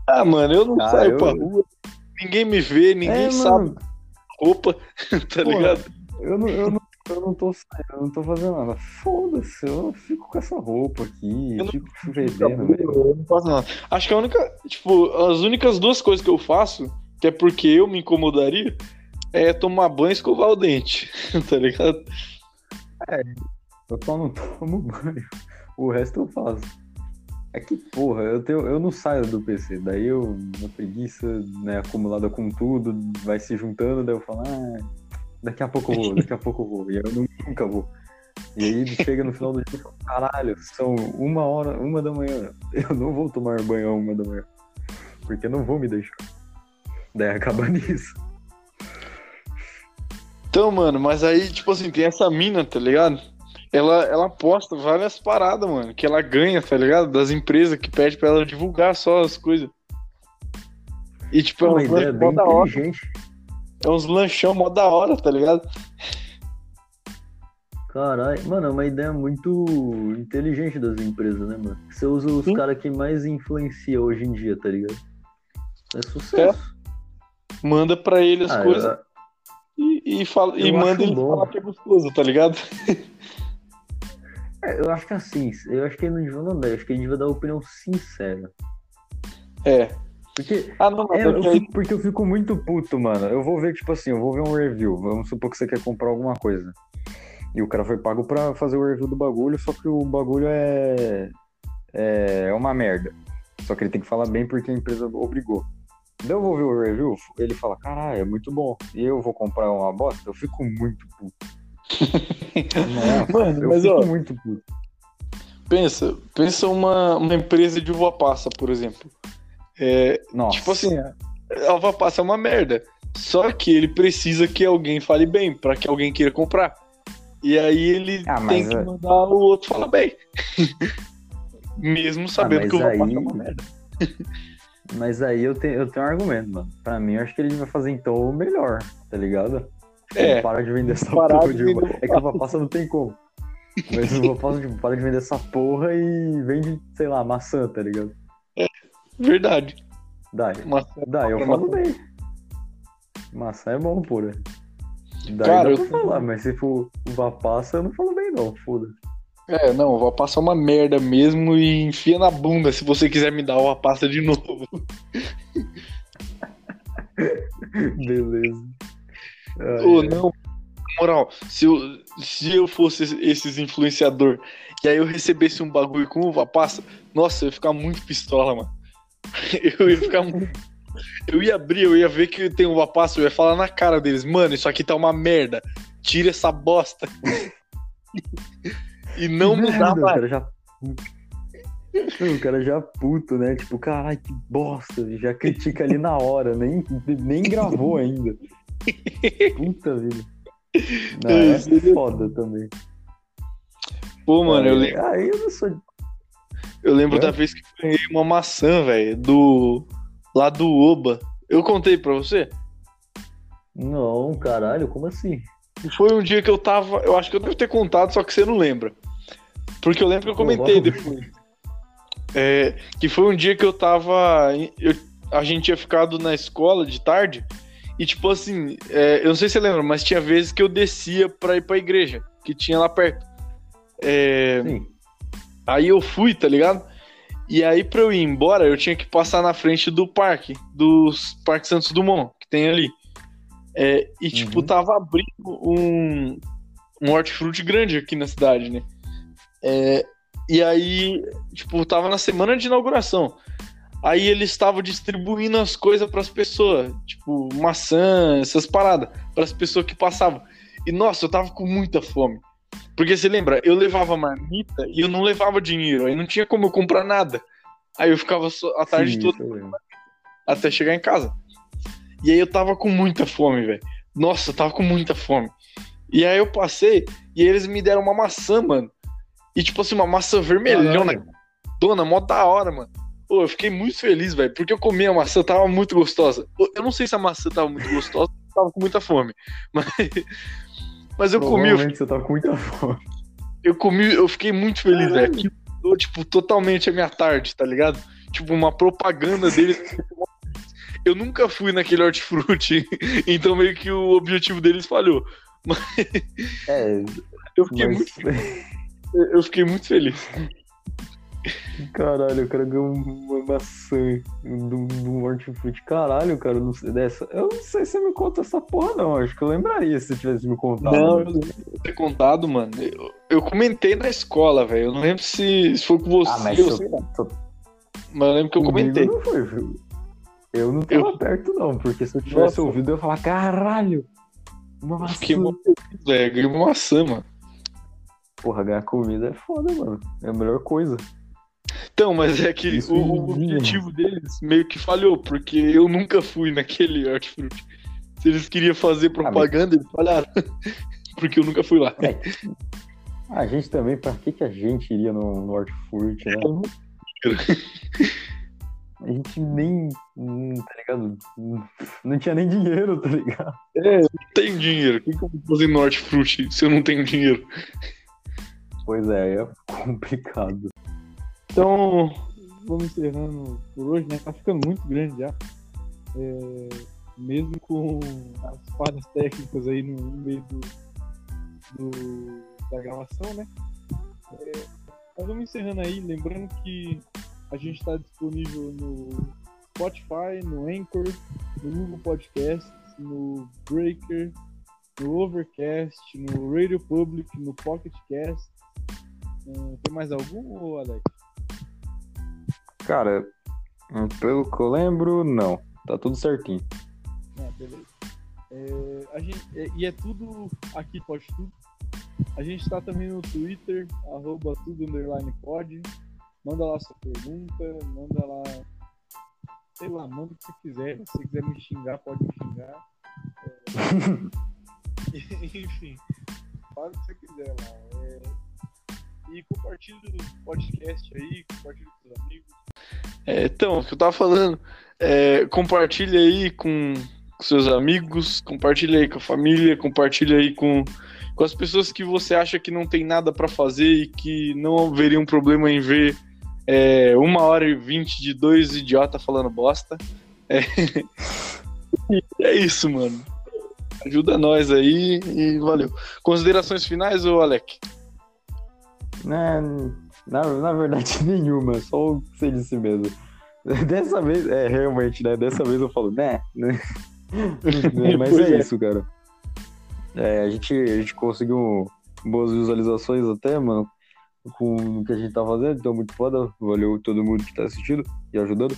ah, mano, eu não ah, saio eu... pra rua. Ninguém me vê, ninguém é, sabe. Roupa, tá Pô, ligado? Eu não, eu, não, eu não tô saindo, eu não tô fazendo nada. Foda-se, eu fico com essa roupa aqui, eu fico vendendo, velho. Eu não faço nada. Acho que a única, tipo, as únicas duas coisas que eu faço, que é porque eu me incomodaria, é tomar banho e escovar o dente, tá ligado? É, eu só não tomo banho. O resto eu faço. É que, porra, eu, tenho, eu não saio do PC. Daí eu, uma preguiça, né, acumulada com tudo, vai se juntando, daí eu falo, ah, daqui a pouco eu vou, daqui a pouco eu vou. E eu nunca vou. E aí chega no final do dia caralho, são uma hora, uma da manhã. Eu não vou tomar banho uma da manhã. Porque não vou me deixar. Daí acaba nisso. Então, mano, mas aí, tipo assim, tem essa mina, tá ligado? Ela, ela posta várias paradas, mano, que ela ganha, tá ligado? Das empresas que pedem pra ela divulgar só as coisas. E tipo, é uma ideia bem inteligente. É uns lanchão mó da hora, tá ligado? Caralho, mano, é uma ideia muito inteligente das empresas, né, mano? Você usa os caras que mais influencia hoje em dia, tá ligado? É sucesso. É. Manda pra ele as ah, coisas eu... e, e, fala, e manda ele bom. falar que é gostoso, tá ligado? É, eu acho que assim, eu acho que ele não devia mandar, eu acho que ele devia dar opinião sincera. É. Porque, ah, não, é, eu fico, porque eu fico muito puto, mano. Eu vou ver, tipo assim, eu vou ver um review. Vamos supor que você quer comprar alguma coisa. E o cara foi pago pra fazer o review do bagulho, só que o bagulho é. É, é uma merda. Só que ele tem que falar bem porque a empresa obrigou. Daí eu vou ver o review, ele fala, caralho, é muito bom. E eu vou comprar uma bosta, eu fico muito puto. Nossa, Mano, eu mas fico ó, muito puto. Pensa, pensa uma, uma empresa de uva passa, por exemplo. É, Nossa. Tipo assim, a uva passa é uma merda. Só que ele precisa que alguém fale bem, para que alguém queira comprar. E aí ele ah, tem que mandar o outro falar bem. Mesmo sabendo ah, que o aí... é uma merda. mas aí eu tenho, eu tenho um argumento, mano. Pra mim, eu acho que ele vai fazer então o melhor, tá ligado? É. Para de vender essa porra de uva. É que uva passa não tem como. Mas uva passa, tipo, para de vender essa porra e vende, sei lá, maçã, tá ligado? É, verdade. Dá, maçã, dá eu falo bem. Maçã é bom, pura. Daí Cara, dá pra eu... falar, mas se for uva passa, eu não falo bem não, foda. É, não, uva passa é uma merda mesmo e enfia na bunda se você quiser me dar uva passa de novo. Beleza. Ou oh, não, na moral, se eu, se eu fosse esses influenciador e aí eu recebesse um bagulho com uva passa, nossa, eu ia ficar muito pistola, mano. Eu ia ficar muito eu ia abrir, eu ia ver que tem uva passa, eu ia falar na cara deles, mano, isso aqui tá uma merda. Tira essa bosta. e não mudar mais. O cara já... O cara já puto, né? Tipo, caralho, que bosta. Já critica ali na hora, nem, nem gravou ainda. Puta vida. Não, é foda também. Pô, mano, eu lembro. Aí eu não sou. Eu lembro é? da vez que eu ganhei uma maçã, velho, do lá do Oba. Eu contei pra você? Não, caralho, como assim? Foi um dia que eu tava. Eu acho que eu devo ter contado, só que você não lembra. Porque eu lembro que eu comentei depois. É, que foi um dia que eu tava. Eu, a gente tinha ficado na escola de tarde. E tipo assim, é, eu não sei se você lembra, mas tinha vezes que eu descia pra ir pra igreja, que tinha lá perto. É, Sim. Aí eu fui, tá ligado? E aí, pra eu ir embora, eu tinha que passar na frente do parque, dos Parque Santos Dumont, que tem ali. É, e, tipo, uhum. tava abrindo um, um hortifruti grande aqui na cidade, né? É, e aí, tipo, tava na semana de inauguração. Aí eles estavam distribuindo as coisas para as pessoas, tipo, maçã, essas paradas, para as pessoas que passavam. E nossa, eu tava com muita fome. Porque você lembra, eu levava marmita e eu não levava dinheiro, aí não tinha como eu comprar nada. Aí eu ficava a tarde Sim, toda até chegar em casa. E aí eu tava com muita fome, velho. Nossa, eu tava com muita fome. E aí eu passei e eles me deram uma maçã, mano. E tipo assim, uma maçã vermelhona. Dona, mó da hora, mano. Pô, eu fiquei muito feliz, velho, porque eu comi a maçã, tava muito gostosa. Eu não sei se a maçã tava muito gostosa, tava com muita fome. Mas, mas eu comi. Eu, você tava com muita fome. Eu comi, eu fiquei muito feliz, velho. Tipo, totalmente a minha tarde, tá ligado? Tipo, uma propaganda deles. eu nunca fui naquele hortifruti, então meio que o objetivo deles falhou. Mas. É. Eu fiquei mas... muito feliz. Eu fiquei muito feliz. Caralho, o cara ganhou uma maçã do, do hortifruti. Caralho, cara, não sei dessa. Eu não sei se você me conta essa porra, não. Acho que eu lembraria se você tivesse me contado. Não, eu não ter contado, mano. Eu, eu comentei na escola, velho. Eu não lembro se, se foi com você. Ah, mas, eu, eu tô... mas eu lembro que eu comentei. Não foi, viu? Eu não tava eu... perto, não, porque se eu tivesse Nossa. ouvido, eu ia falar, caralho! Uma maçã. Fiquei muito velho. Ganhei uma maçã, mano. Porra, ganhar comida é foda, mano. É a melhor coisa. Então, mas é que o, o, objetivo deles meio que falhou, porque eu nunca fui naquele hortifruti. Se eles queriam fazer ah, propaganda, ah, eles falharam. porque eu nunca fui lá. É. A gente também, pra que, que a gente iria no, no hortifruti, né? A gente nem. hum, Tá ligado? Não tinha nem dinheiro, tá ligado? É, eu não tenho dinheiro. O que, que eu vou fazer no Hortifruti se eu não tenho dinheiro? Pois é, é complicado. Então, vamos encerrando por hoje, né? Tá ficando muito grande já. É, mesmo com as falhas técnicas aí no, meio do, do- da gravação, né? É, mas vamos encerrando aí, lembrando que a gente está disponível no Spotify, no Anchor, no Google Podcasts, no Breaker, no Overcast, no Radio Public, no Pocket Cast. É, tem mais algum, Alex? Cara, pelo que eu lembro, não. Tá tudo certinho. É, beleza. É, a gente, é, e é tudo aqui, pode tudo. A gente tá também no Twitter, arroba tudo underline. Manda lá sua pergunta, manda lá. Sei lá, manda o que você quiser. Se você quiser me xingar, pode me xingar. É, enfim, fala o que você quiser lá. É, e compartilha o podcast aí, compartilha com seus amigos. É, então, o que eu tava falando, é, compartilha aí com, seus amigos, compartilha aí com a família, compartilha aí com, com as pessoas que você acha que não tem nada pra fazer e que não haveria um problema em ver é, uma hora e vinte de dois idiotas falando bosta. É, é isso, mano. Ajuda nós aí e valeu. Considerações finais, ô Alec? Né, na, na verdade, nenhuma, só o que você disse mesmo. Dessa vez, é, realmente, né? Dessa vez eu falo, né? né? Mas Pois é é. isso, cara. É, a, gente, a gente conseguiu boas visualizações até, mano, com o que a gente tá fazendo, então muito foda. Valeu todo mundo que tá assistindo e ajudando.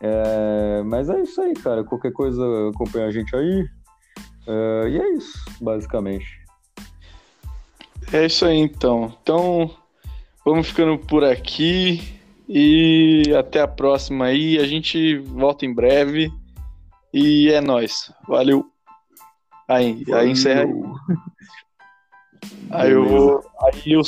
É, mas é isso aí, cara. Qualquer coisa, acompanha a gente aí. É, e é isso, basicamente. É isso aí então. Então, vamos ficando por aqui e até a próxima aí. A gente volta em breve e é nóis. Valeu. Aí, aí encerra. Aí eu vou. Aí eu